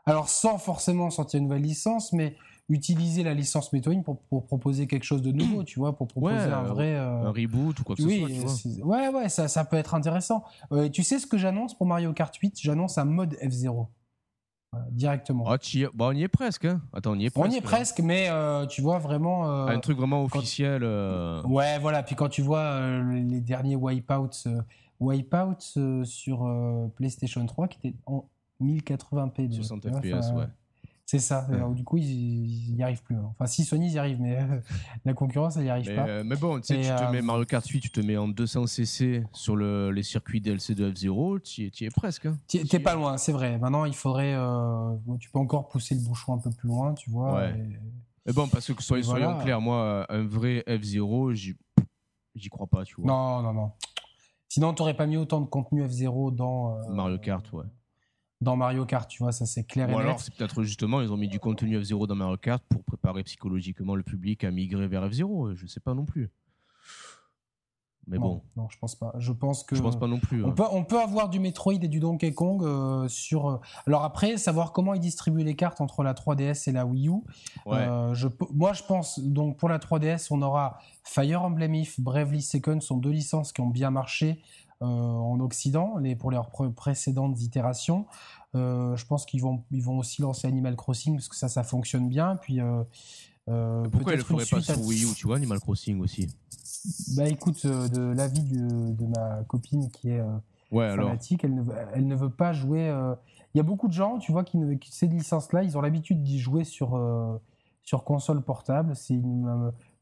Alors, sans forcément sortir une nouvelle licence, mais utiliser la licence Metroid pour, pour, proposer quelque chose de nouveau, tu vois, pour proposer un vrai euh, un reboot ou quoi que ce soit. Ouais, ouais, ça, ça peut être intéressant. Euh, tu sais ce que j'annonce pour Mario Kart 8 J'annonce un mode F0 directement. Ah, on y est presque. Hein. Attends, on y est presque. On y est presque, mais euh, tu vois vraiment. Euh, un truc vraiment officiel. Euh. Ouais, voilà. Puis quand tu vois les derniers Wipeouts, Wipeouts sur PlayStation 3 qui étaient en 1080p. 60 FPS, ouais. C'est ça. du coup, ils n'y arrivent plus. Hein. Enfin, si Sony, y arrive, mais la concurrence, elle n'y arrive pas. Euh, mais bon, tu sais, tu te mets Mario Kart 8, tu te mets en 200 cc sur le, les circuits DLC de F0, tu y es presque. Hein. Tu T'es pas loin, c'est vrai. Maintenant, il faudrait. Euh, tu peux encore pousser le bouchon un peu plus loin, tu vois. Ouais. Mais bon, parce que soyons, soyons clairs, moi, un vrai F0, j'y crois pas, tu vois. Non, non, non. Sinon, tu n'aurais pas mis autant de contenu F0 dans. Euh, Mario Kart, ouais dans Mario Kart, tu vois, ça c'est clair Ou et alors, c'est peut-être justement, ils ont mis du contenu F0 dans Mario Kart pour préparer psychologiquement le public à migrer vers F0. Je sais pas non plus. Mais bon. Non, je pense pas. Je pense que. Je pense pas non plus. On, peut, on peut avoir du Metroid et du Donkey Kong euh, sur. Euh, alors après, savoir comment ils distribuent les cartes entre la 3DS et la Wii U. Euh, je, moi, je pense donc pour la 3DS, on aura Fire Emblem If, Bravely Second, sont deux licences qui ont bien marché. Euh, en Occident, les, pour leurs précédentes itérations. Euh, je pense qu'ils vont, ils vont aussi lancer Animal Crossing parce que ça, ça fonctionne bien. Puis, euh, Pourquoi ils le feraient pas sur Wii U, tu vois, Animal Crossing aussi? Bah écoute, de l'avis de ma copine qui est ouais, fanatique, elle ne, elle ne veut pas jouer. Il y a beaucoup de gens, tu vois, qui, ne, qui ces licences-là, ils ont l'habitude d'y jouer sur, sur console portable. C'est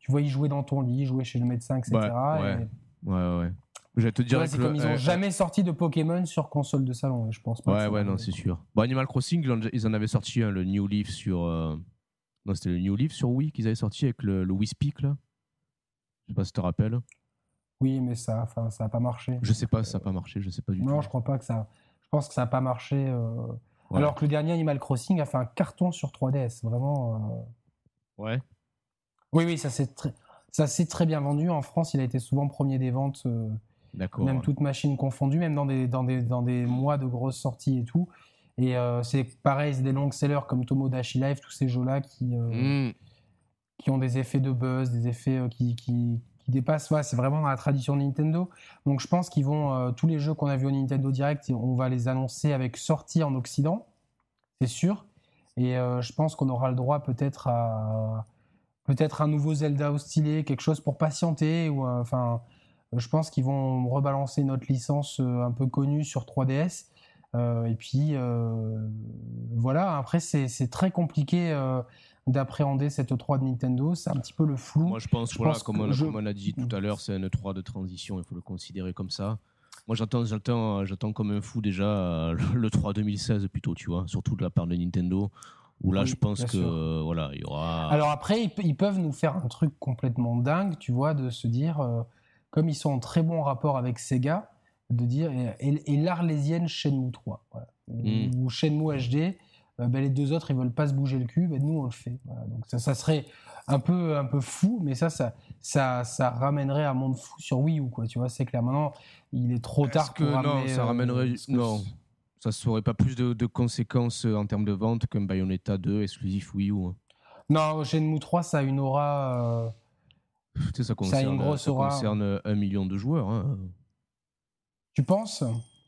tu vois, y jouer dans ton lit, jouer chez le médecin, etc. ouais, ouais. ouais. Je te dire c'est comme ils n'ont jamais sorti de Pokémon sur console de salon, je pense pas. Ouais, ouais, non, c'est sûr. Bon, Animal Crossing, ils en avaient sorti un, le New Leaf sur. Euh, non, c'était le New Leaf sur Wii qu'ils avaient sorti avec le, le Wii Speak, là. Je sais pas si tu te rappelles. Oui, mais ça, enfin, ça a pas marché. Je sais pas si ça a pas marché, je sais pas du tout. Non, je crois pas que ça. Je pense que ça a pas marché. Euh, alors que le dernier Animal Crossing a fait un carton sur 3DS, vraiment. Euh. Ouais. Oui, oui, ça s'est très, ça s'est très bien vendu. En France, il a été souvent premier des ventes. Même toute machine confondue, même dans des, dans des, dans des mois de grosses sorties et tout. Et euh, c'est pareil, c'est des longs sellers comme Tomodachi Life, tous ces jeux-là qui, euh, mm. qui ont des effets de buzz, des effets euh, qui, qui, qui dépassent. Ouais, c'est vraiment dans la tradition Nintendo. Donc je pense qu'ils vont, tous les jeux qu'on a vus au Nintendo Direct, on va les annoncer avec sortie en Occident, c'est sûr. Et je pense qu'on aura le droit peut-être à peut-être un nouveau Zelda au stylé, quelque chose pour patienter ou enfin je pense qu'ils vont rebalancer notre licence euh, un peu connue sur 3DS. Euh, et puis euh, voilà, après c'est très compliqué d'appréhender cette E3 de Nintendo. C'est un petit peu le flou. Moi je pense, voilà, comme, on, comme, on, a dit tout à l'heure, c'est un E3 de transition, il faut le considérer comme ça. Moi j'attends, j'attends, j'attends comme un fou déjà le 3 2016 plutôt, tu vois, surtout de la part de Nintendo. Où là, je pense que voilà, il y aura. Alors après, ils, peuvent nous faire un truc complètement dingue, tu vois, de se dire, comme ils sont en très bon rapport avec Sega, de dire et, l'arlésienne Shenmue 3 hmm. ou Shenmue HD, euh, ben, les deux autres ils veulent pas se bouger le cul, ben, nous on le fait. Donc ça, ça, serait un peu un peu fou, mais ça ça ça, ça ramènerait un monde fou sur Wii U quoi. Tu vois, c'est clair. Maintenant il est trop tard pour non, ça ramènerait euh, non. Ça serait pas plus de, conséquences euh, en termes de vente qu'un Bayonetta 2 exclusif Wii U. Hein. Non, Shenmue 3 ça a une aura ça concerne, ça, concerne un million de joueurs. Hein. Tu penses?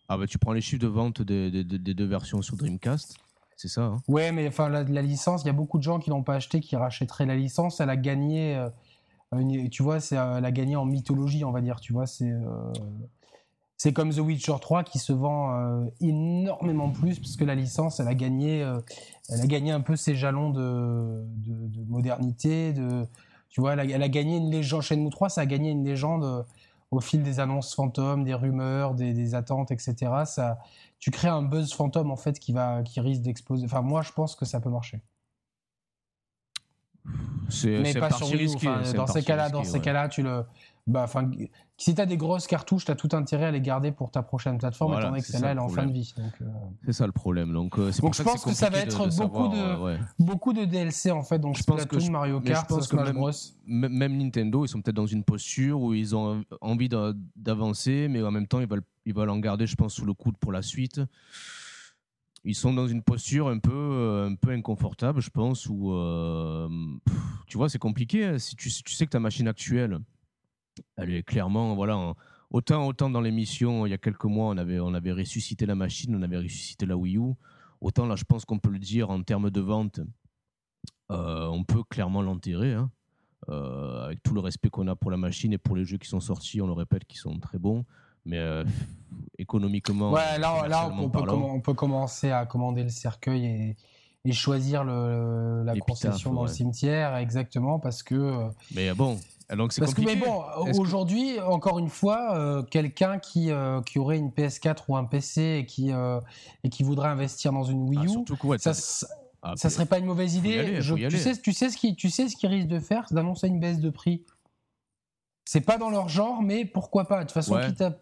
Ah bah tu prends les chiffres de vente des, deux versions sur Dreamcast, c'est ça. Hein. Ouais, mais enfin la, licence, il y a beaucoup de gens qui l'ont pas acheté, qui rachèteraient la licence. Elle a gagné, euh, tu vois, c'est, elle a gagné en mythologie, on va dire. Tu vois, c'est euh, c'est comme The Witcher 3 qui se vend euh, énormément plus parce que la licence, elle a gagné, elle a gagné un peu ses jalons de, de, de modernité, de tu vois, elle a, gagné une légende. Shenmue 3, ça a gagné une légende euh, au fil des annonces fantômes, des rumeurs, des, attentes, etc. Ça, tu crées un buzz fantôme en fait qui va, qui risque d'exploser. Enfin, moi, je pense que ça peut marcher. mais pas sur Wii U. dans ces cas-là, dans ces cas-là, tu le, bah, enfin, si tu as des grosses cartouches, tu as tout intérêt à les garder pour ta prochaine plateforme, étant donné que celle-là, elle est en fin de vie. Euh. C'est ça le problème. Donc, euh, donc je pense que, ça va être beaucoup, de, beaucoup de DLC en fait. Donc, je pense que Mario Kart, je pense Smash même. Même Nintendo, ils sont peut-être dans une posture où ils ont envie d'avancer, mais en même temps, ils veulent, ils veulent en garder, je pense, sous le coude pour la suite ils sont dans une posture un peu, euh, un peu inconfortable, je pense, où tu vois, c'est compliqué. Hein. Si tu, tu, sais que ta machine actuelle, elle est clairement, voilà, autant, autant dans l'émission, il y a quelques mois, on avait, on avait ressuscité la machine, on avait ressuscité la Wii U. Autant là, je pense qu'on peut le dire en termes de vente, euh, on peut clairement l'enterrer. Hein. Euh, avec tout le respect qu'on a pour la machine et pour les jeux qui sont sortis, on le répète, qui sont très bons. Mais euh, économiquement. Ouais, là, là on, peut on, peut commencer à commander le cercueil et, et choisir le, la concession dans le cimetière, exactement, parce que. Mais bon, donc c'est compliqué. Que, mais bon, aujourd'hui, encore une fois, euh, quelqu'un qui, euh, qui aurait une PS4 ou un PC et qui, euh, et qui voudrait investir dans une Wii U, ah, ça, ça ah, serait pas une mauvaise idée. tu, sais, tu, sais ce qui, tu sais ce qu'ils risquent de faire, c'est d'annoncer une baisse de prix. C'est pas dans leur genre, mais pourquoi pas De toute façon,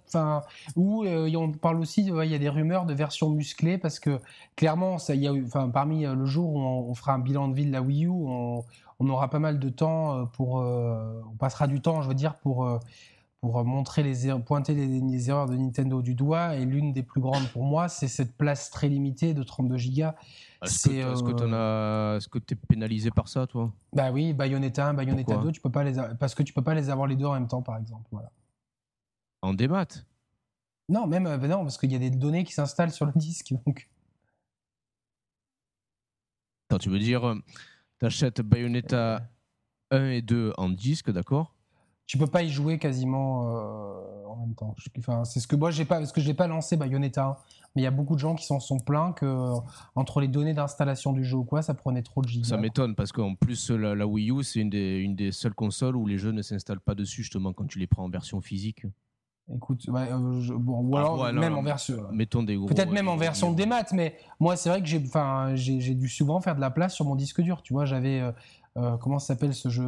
enfin, ou on parle aussi, il y a des rumeurs de versions musclées parce que clairement, ça, y a, enfin, parmi le jour où on, fera un bilan de vie de la Wii U, on, on aura pas mal de temps euh, pour. Euh, on passera du temps, je veux dire, pour euh, pour montrer les er-, pointer les, erreurs de Nintendo du doigt. Et l'une des plus grandes pour moi, c'est cette place très limitée de 32 Go. Est-ce que tu es pénalisé par ça, toi? Bah oui, Bayonetta 1, Bayonetta 2, tu peux pas les parce que tu peux pas les avoir les deux en même temps, par exemple. Voilà. En démat? Non, même bah non, parce qu'il y a des données qui s'installent sur le [LAUGHS] disque. Donc. Attends, tu veux dire T'achètes Bayonetta 1 et 2 en disque, d'accord? Tu peux pas y jouer quasiment euh, en même temps. Enfin, c'est ce que moi j'ai pas, parce que je l'ai pas lancé Bayonetta mais il y a beaucoup de gens qui s'en sont plaints que entre les données d'installation du jeu ou quoi, ça prenait trop de gigas. Ça m'étonne parce qu'en plus la, Wii U c'est une des, une des seules consoles où les jeux ne s'installent pas dessus justement quand tu les prends en version physique. Écoute, euh, bon, ou ah, alors même en version. Mettons des Peut-être même en version des maths, mais moi c'est vrai que j'ai, enfin, j'ai, dû souvent faire de la place sur mon disque dur. Tu vois, j'avais euh, euh, comment s'appelle ce jeu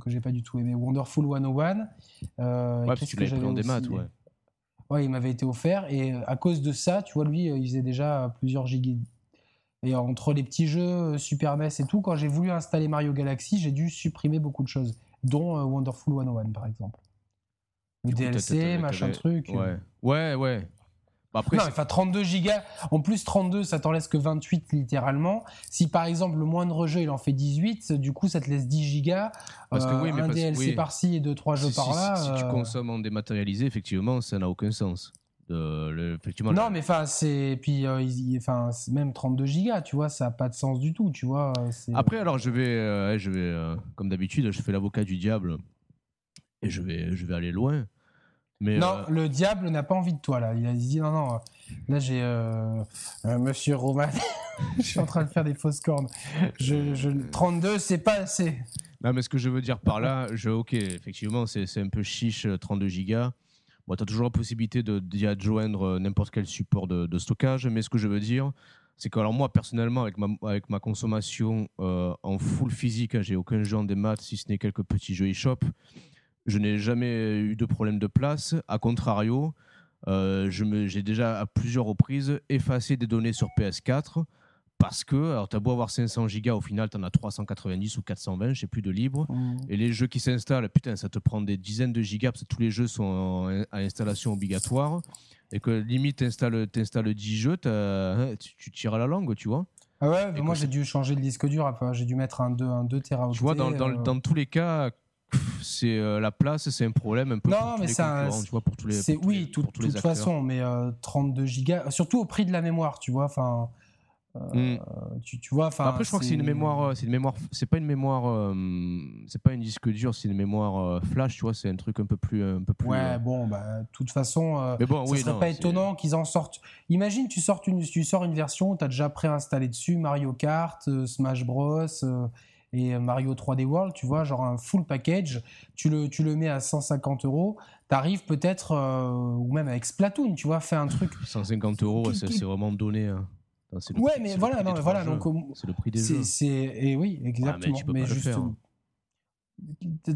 que j'ai pas du tout aimé, Wonderful 101. Euh, ouais, parce que tu l'avais pris en des maths, ouais. Ouais, il m'avait été offert et à cause de ça, tu vois, lui, il faisait déjà plusieurs gigas. Et entre les petits jeux Super NES et tout, quand j'ai voulu installer Mario Galaxy, j'ai dû supprimer beaucoup de choses, dont Wonderful 101 par exemple. DLC, machin truc. Ouais, ouais, ouais. Bah après, non, enfin 32 gigas. En plus, 32, ça t'en laisse que 28 littéralement. Si par exemple le moindre jeu il en fait 18, du coup ça te laisse 10 gigas. Parce que oui, mais un DLC par-ci et 2-3 jeux par-là. Si, tu euh, consommes en dématérialisé, effectivement, ça n'a aucun sens. effectivement, non, mais enfin, c'est. Puis, euh, enfin, même 32 gigas, tu vois, ça n'a pas de sens du tout, tu vois. Après, alors, je vais, euh, je vais comme d'habitude, je fais l'avocat du diable et je vais, je vais aller loin non, euh, le diable n'a pas envie de toi là. Il a dit non, non. Là, j'ai euh, euh, Monsieur Roman. [LAUGHS] je suis en train de faire des fausses cornes. Je, 32, c'est pas assez. Non, mais ce que je veux dire par là, je, ok, effectivement, c'est un peu chiche 32 gigas. Bon, tu as toujours la possibilité d'y adjoindre n'importe quel support de, stockage, mais ce que je veux dire, c'est que alors moi, personnellement, avec ma, avec ma consommation en full physique, hein, j'ai aucun genre de maths, si ce n'est quelques petits jeux eShop. Je n'ai jamais eu de problème de place. A contrario, euh, j'ai déjà à plusieurs reprises effacé des données sur PS4 parce que, alors tu as beau avoir 500 gigas, au final tu en as 390 ou 420, je sais plus de libre. Mmh. Et les jeux qui s'installent, putain, ça te prend des dizaines de gigas parce que tous les jeux sont à installation obligatoire. Et que limite, tu installes, 10 jeux, hein, tu, tires à la langue, tu vois. Ah ouais, moi j'ai dû changer le disque dur, j'ai dû mettre un 2, un 2 Tu vois, dans, dans, euh. dans tous les cas, c'est euh, la place, c'est un problème un peu non, pour mais ça, tu vois, pour tous les. Oui, de toute façon, mais 32 euh, gigas, surtout au prix de la mémoire, tu vois, enfin. Euh, hmm. tu, tu, vois, Après, je crois que c'est une mémoire, c'est une mémoire, c'est pas une mémoire, c'est pas une disque dur, c'est une mémoire flash, tu vois, c'est un truc un peu plus, un peu plus. Ouais, bon, bah, de toute façon, mais bon, oui, serait pas étonnant qu'ils en sortent. Imagine, tu sors une, tu sors une version, tu as déjà préinstallé dessus Mario Kart, Smash Bros et Mario 3D World, tu vois, genre un full package, tu le, tu le mets à 150 euros, t'arrives peut-être, euh, ou même avec Splatoon, tu vois, fais un truc. [LAUGHS] 150 euros, c'est vraiment donné. Hein. ouais, mais voilà, non, voilà, donc c'est le prix des jeux. Et oui, exactement. mais, juste,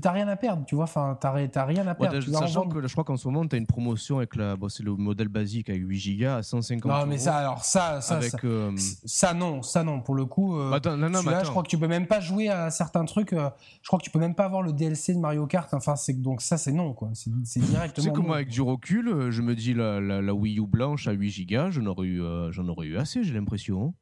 t'as rien à perdre, tu vois. Enfin, t'as rien à perdre. sachant que je crois qu'en ce moment, t'as une promotion avec la, bon, c'est le modèle basique avec 8 Go à 150 Non, mais ça, alors ça, ça, euh, ça, non, ça non. Pour le coup, euh, attends, non, non, je crois que tu peux même pas jouer à certains trucs. Euh, je crois que tu peux même pas avoir le DLC de Mario Kart. Enfin, c'est donc ça, c'est non, quoi. C'est directement. Tu que moi, avec du recul, je me dis la, la, Wii U blanche à 8 Go, j'en aurais eu, j'en aurais eu assez, j'ai l'impression.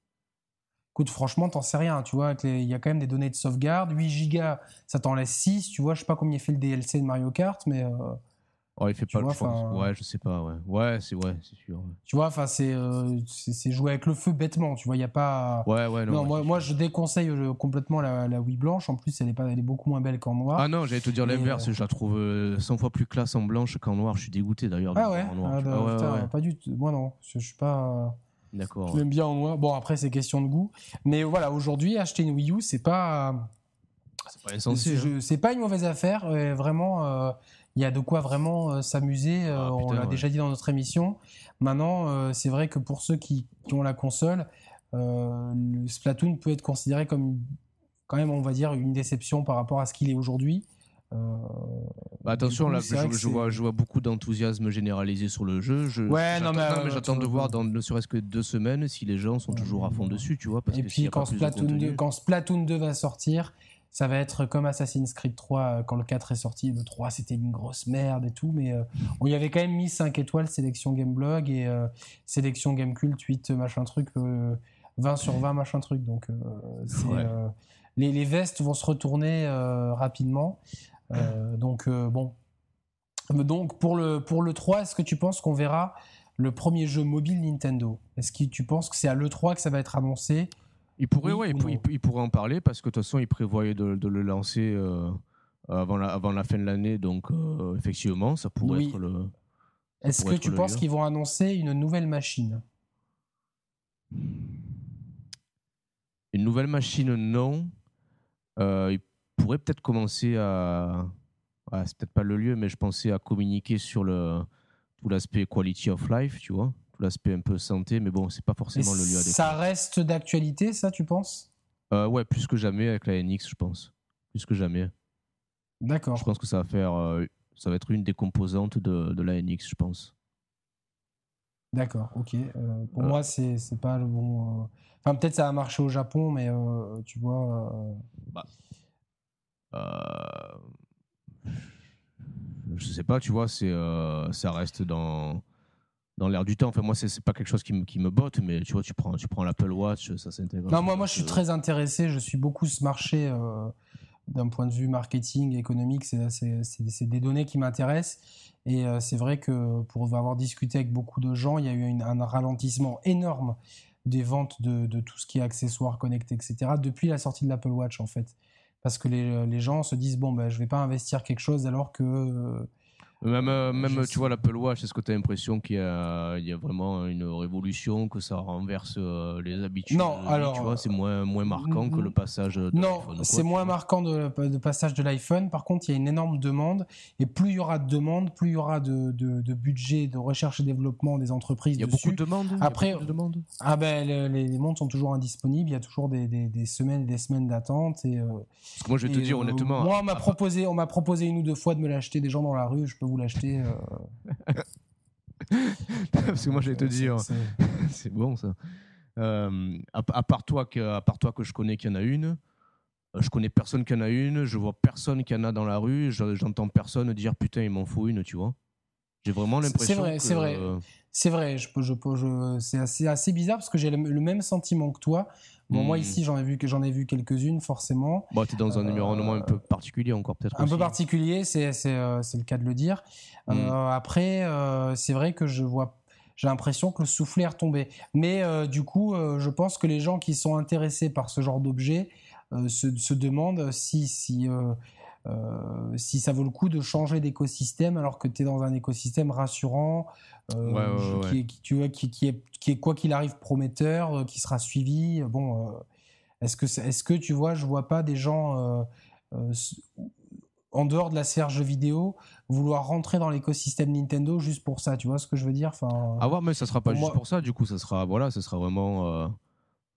Franchement, t'en sais rien, tu vois. Il y a quand même des données de sauvegarde. 8 gigas, ça t'en laisse 6, tu vois. Je sais pas combien il fait le DLC de Mario Kart, mais. Euh, oh, il fait pas le Ouais, je sais pas, ouais. Ouais, c'est ouais, sûr. Tu vois, enfin, euh, c'est c'est jouer avec le feu bêtement, tu vois. Il y a pas. Ouais, ouais, non. moi, moi, je déconseille euh, complètement la, la, Wii blanche. En plus, elle est, pas, elle est beaucoup moins belle qu'en noir. Ah non, j'allais te dire l'inverse. Je la trouve 100 fois plus classe en blanche qu'en noir. Je suis dégoûté d'ailleurs. Ah ouais, ah, bah, Pas du tout. Moi, non. Je, je suis pas. D'accord. Je l'aime bien en noir. Bon, après, c'est question de goût. Mais voilà, aujourd'hui, acheter une Wii U, c'est pas. C'est pas essentiel. Hein. C'est pas une mauvaise affaire. vraiment, euh, il y a de quoi vraiment euh, s'amuser. Euh, ah, on l'a déjà dit dans notre émission. Maintenant, c'est vrai que pour ceux qui, qui ont la console, le Splatoon peut être considéré comme quand même, on va dire, une déception par rapport à ce qu'il est aujourd'hui. Euh, bah, attention, là, je, vois, je vois beaucoup d'enthousiasme généralisé sur le jeu. Je, ouais, non, mais, euh, j'attends de voir dans ne serait-ce que deux semaines si les gens sont toujours à fond dessus, tu vois. Parce et puis quand, Splatoon 2, quand Splatoon 2 va sortir, ça va être comme Assassin's Creed 3 euh, quand le 4 est sorti. Le 3, c'était une grosse merde et tout, mais on y avait quand même mis 5 étoiles sélection Gameblog et sélection Gamecult 8 machin truc, 20 sur 20 machin truc. Donc, les, les, vestes vont se retourner rapidement. Euh, donc euh, bon. Donc pour le, pour le 3, est-ce que tu penses qu'on verra le premier jeu mobile Nintendo? Est-ce que tu penses que c'est à l'E3 que ça va être annoncé? Il pourrait, ouais, il, pourrait en parler parce que de toute façon, il prévoyait de, le lancer euh, avant, la, avant la fin de l'année. Donc, effectivement, ça pourrait être le. Est-ce que tu penses qu'ils vont annoncer une nouvelle machine? Une nouvelle machine, non. Euh, pourrait peut-être commencer à. c'est peut-être pas le lieu, mais je pensais à communiquer sur le, tout l'aspect quality of life, tu vois, tout l'aspect un peu santé, mais bon, c'est pas forcément le lieu adéquat. Ça reste d'actualité, ça, tu penses? Euh, Ouais, plus que jamais avec la NX, je pense. Plus que jamais. D'accord. Je pense que ça va faire. Euh, ça va être une des composantes de, de la NX, je pense. D'accord, ok. Euh, pour moi, c'est pas le bon. Enfin, peut-être ça a marché au Japon, mais tu vois. Bah, euh, je sais pas, tu vois, c'est, euh, ça reste dans, dans l'air du temps. Enfin, moi, c'est, pas quelque chose qui me, qui me botte, mais tu vois, tu prends, tu prends l'Apple Watch, ça s'intègre. Non, moi, moi, je suis très intéressé. Je suis beaucoup ce marché euh, d'un point de vue marketing, économique. C'est, c'est, c'est, des données qui m'intéressent. Et c'est vrai que pour avoir discuté avec beaucoup de gens, il y a eu un ralentissement énorme des ventes de, de, tout ce qui est accessoires connectés, etc. depuis la sortie de l'Apple Watch, en fait parce que les, les gens se disent bon ben je vais pas investir quelque chose alors que euh, même, euh, même tu vois, l'Apple Watch, est-ce que tu as l'impression qu'il y a, il y a vraiment une révolution, que ça renverse euh, les habitudes Non, alors. Tu vois, c'est moins, moins marquant que le passage de Non, c'est moins marquant de, de, passage de l'iPhone. Par contre, il y a une énorme demande. Et plus il y aura de demandes, plus il y aura de, de, budget de recherche et développement des entreprises. Il y a beaucoup de demandes Après, de demandes ah ben, les, les, montres sont toujours indisponibles. Il y a toujours des, des, des semaines et des semaines d'attente. Et, euh, moi, je vais te dire honnêtement. Moi, on m'a proposé, on m'a proposé une ou deux fois de me l'acheter des gens dans la rue. Je peux vous l'acheter. Euh. [LAUGHS] Parce que moi, j'allais te dire, [LAUGHS] c'est bon ça. Euh, à, part toi que, à part toi que je connais qu'il y en a une, euh, je connais personne qui en a une, je vois personne qui en a dans la rue, j'entends personne dire putain, il m'en faut une, tu vois. J'ai vraiment l'impression. C'est vrai, c'est vrai. C'est vrai, je, je, je, c'est assez, assez bizarre parce que j'ai le, même sentiment que toi. Bon, moi hmm. ici, j'en ai vu que j'en ai vu quelques-unes forcément. Bon, tu es dans un euh, environnement un peu particulier encore peut-être. Un peu particulier, c'est c'est euh, le cas de le dire. Hmm. Euh, après, c'est vrai que je vois, j'ai l'impression que le soufflet est retombé. Mais du coup, je pense que les gens qui sont intéressés par ce genre d'objet se, se, demandent si si si ça vaut le coup de changer d'écosystème alors que tu es dans un écosystème rassurant, qui, tu vois, qui, qui, est, qui est quoi qu'il arrive prometteur, euh, qui sera suivi. Bon, euh, est-ce que, est-ce que tu vois, je vois pas des gens euh, en dehors de la sphère jeux vidéo vouloir rentrer dans l'écosystème Nintendo juste pour ça. Tu vois ce que je veux dire? Enfin, À voir, mais ça sera pas juste pour ça. Du coup, ça sera voilà, ça sera vraiment,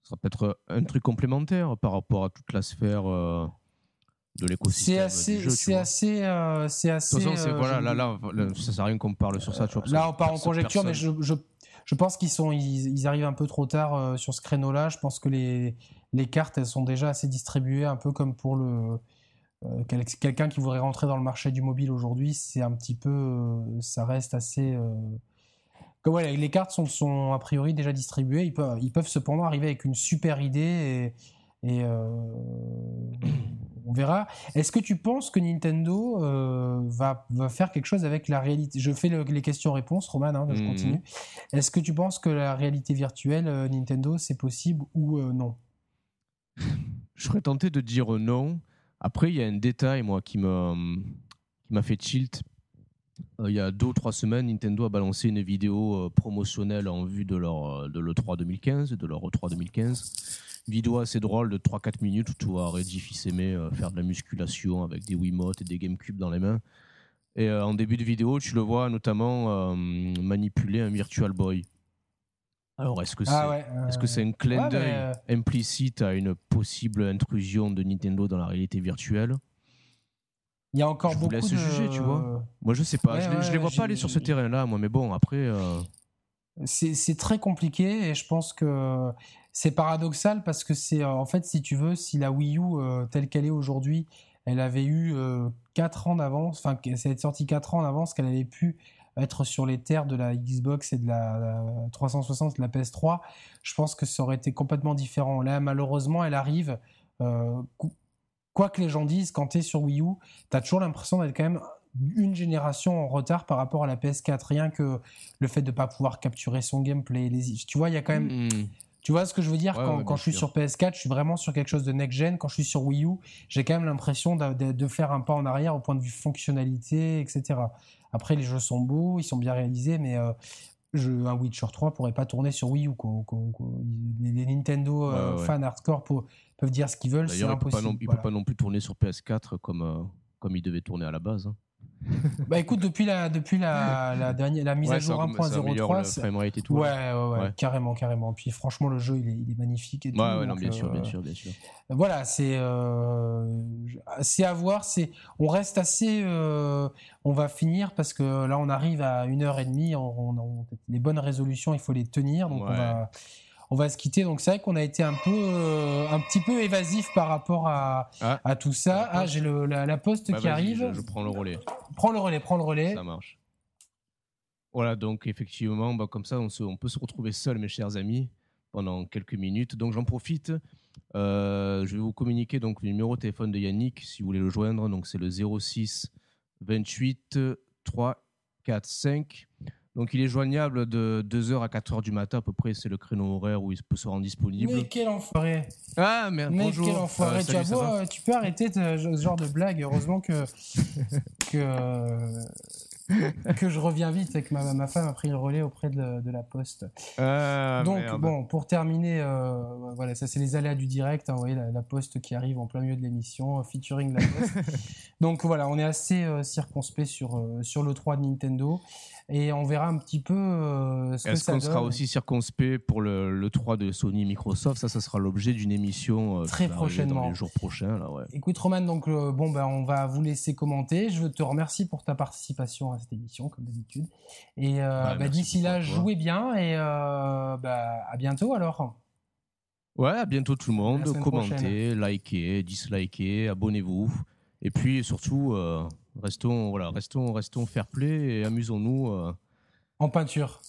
ça sera peut-être un truc complémentaire par rapport à toute la sphère de l'écosystème. C'est assez, c'est assez, euh, c'est assez. De toute façon, voilà, là, là, ça sert à rien qu'on parle sur ça. Tu vois, là, on part en conjecture, mais je, je, je, pense qu'ils sont, ils, arrivent un peu trop tard sur ce créneau-là. Je pense que les, les cartes, elles sont déjà assez distribuées, un peu comme pour le euh, quelqu'un qui voudrait rentrer dans le marché du mobile aujourd'hui, c'est un petit peu, euh, ça reste assez. Euh, les cartes sont, sont, a priori déjà distribuées. Ils peuvent, ils peuvent cependant arriver avec une super idée et, on verra. Est-ce que tu penses que Nintendo va, va, faire quelque chose avec la réalité? Je fais les questions-réponses, Roman, hein, je mhm. continue. Est-ce que tu penses que la réalité virtuelle, Nintendo, c'est possible ou non? Je serais tenté de dire non. Après, il y a un détail, moi, qui m'a, qui m'a fait tilt. Euh, il y a deux ou trois semaines, Nintendo a balancé une vidéo euh, promotionnelle en vue de leur euh, de l'E3 2015, de leur E3 2015. Vidéo assez drôle de 3-4 minutes où tu vois Reggie fils-aimé faire de la musculation avec des Wiimotes et des GameCube dans les mains. Et en début de vidéo, tu le vois notamment manipuler un Virtual Boy. Alors, est-ce que ah c'est est -ce c'est un clin d'œil euh, implicite à une possible intrusion de Nintendo dans la réalité virtuelle? Il y a encore je beaucoup vous laisse juger, tu vois. Moi, je sais pas. je, ne les vois pas aller sur ce terrain-là, moi. Mais bon, après. Euh, c'est très compliqué et je pense que c'est paradoxal parce que c'est en fait, si tu veux, si la Wii U euh, telle qu'elle est aujourd'hui, elle avait eu 4 ans d'avance, enfin, c'est sorti 4 ans d'avance, qu'elle avait pu être sur les terres de la Xbox et de la, 360, de la PS3, je pense que ça aurait été complètement différent. Là, malheureusement, elle arrive. Euh, quoi que les gens disent, quand tu es sur Wii U, tu as toujours l'impression d'être quand même une génération en retard par rapport à la PS4. Rien que le fait de ne pas pouvoir capturer son gameplay. Les... Tu vois, il y a quand même. Hmm. Tu vois ce que je veux dire quand, je suis sur PS4, je suis vraiment sur quelque chose de next-gen. Quand je suis sur Wii U, j'ai quand même l'impression de, de, faire un pas en arrière au point de vue fonctionnalité, etc. Après, les jeux sont beaux, ils sont bien réalisés, mais euh, un Witcher 3 pourrait pas tourner sur Wii U. Les, Nintendo euh, fans hardcore peuvent dire ce qu'ils veulent, c'est impossible. Il ne peut pas non plus tourner sur PS4 comme, euh, comme il devait tourner à la base. Hein. [LAUGHS] bah écoute, depuis la, depuis la, la, dernière, la mise à jour 1.03, ouais, ouais, ouais, carrément, carrément. Puis franchement, le jeu, il est, il est magnifique. Et tout, ouais, non, bien sûr, bien sûr, bien sûr. Voilà, c'est euh, c'est à voir. C'est, on reste assez. Euh, on va finir parce que là, on arrive à une heure et demie. On, on, les bonnes résolutions, il faut les tenir. Donc on va on va se quitter. Donc c'est vrai qu'on a été un peu, euh, un petit peu évasif par rapport à, ah. à tout ça. Ah, j'ai la, la, poste bah, qui arrive. Je, prends le relais. Prends le relais, prends le relais. Ça marche. Voilà, donc effectivement, bah, comme ça, on, on, peut se retrouver seul, mes chers amis, pendant quelques minutes. Donc j'en profite. Euh, je vais vous communiquer donc le numéro de téléphone de Yannick si vous voulez le joindre. Donc c'est le 06 28 3 4 5 donc il est joignable de 2h à 4h du matin à peu près, c'est le créneau horaire où il peut se rendre disponible. Mais quel enfoiré Ah merde, mais bonjour. quel enfoiré euh, tu, euh, tu, peux arrêter ce genre de blague, heureusement que, [LAUGHS] que, que je reviens vite et que ma, ma, femme a pris le relais auprès de, de la poste. Ah, Donc bon, pour terminer, euh, voilà, ça c'est les aléas du direct, hein, vous voyez la, poste qui arrive en plein milieu de l'émission, featuring la poste. [LAUGHS] Donc voilà, on est assez circonspect sur, sur le 3 de Nintendo et on verra un petit peu euh, ce que Est-ce qu'on sera aussi circonspect pour le, le, 3 de Sony Microsoft? Ça, ça sera l'objet d'une émission euh, très prochainement. Dans les jours prochains. Là, ouais. Écoute, Roman, donc euh, bon, ben, on va vous laisser commenter. Je te remercie pour ta participation à cette émission, comme d'habitude. Et bah, d'ici là, jouez bien et bah, à bientôt alors. Ouais, à bientôt tout le monde. Commentez, likez, dislikez, abonnez-vous. Et puis surtout, Restons, voilà, restons, restons fair play et amusons-nous. Euh, en peinture.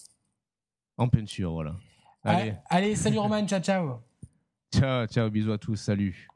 En peinture, voilà. Allez, allez salut Roman, ciao ciao. [LAUGHS] Ciao, ciao, bisous à tous, salut.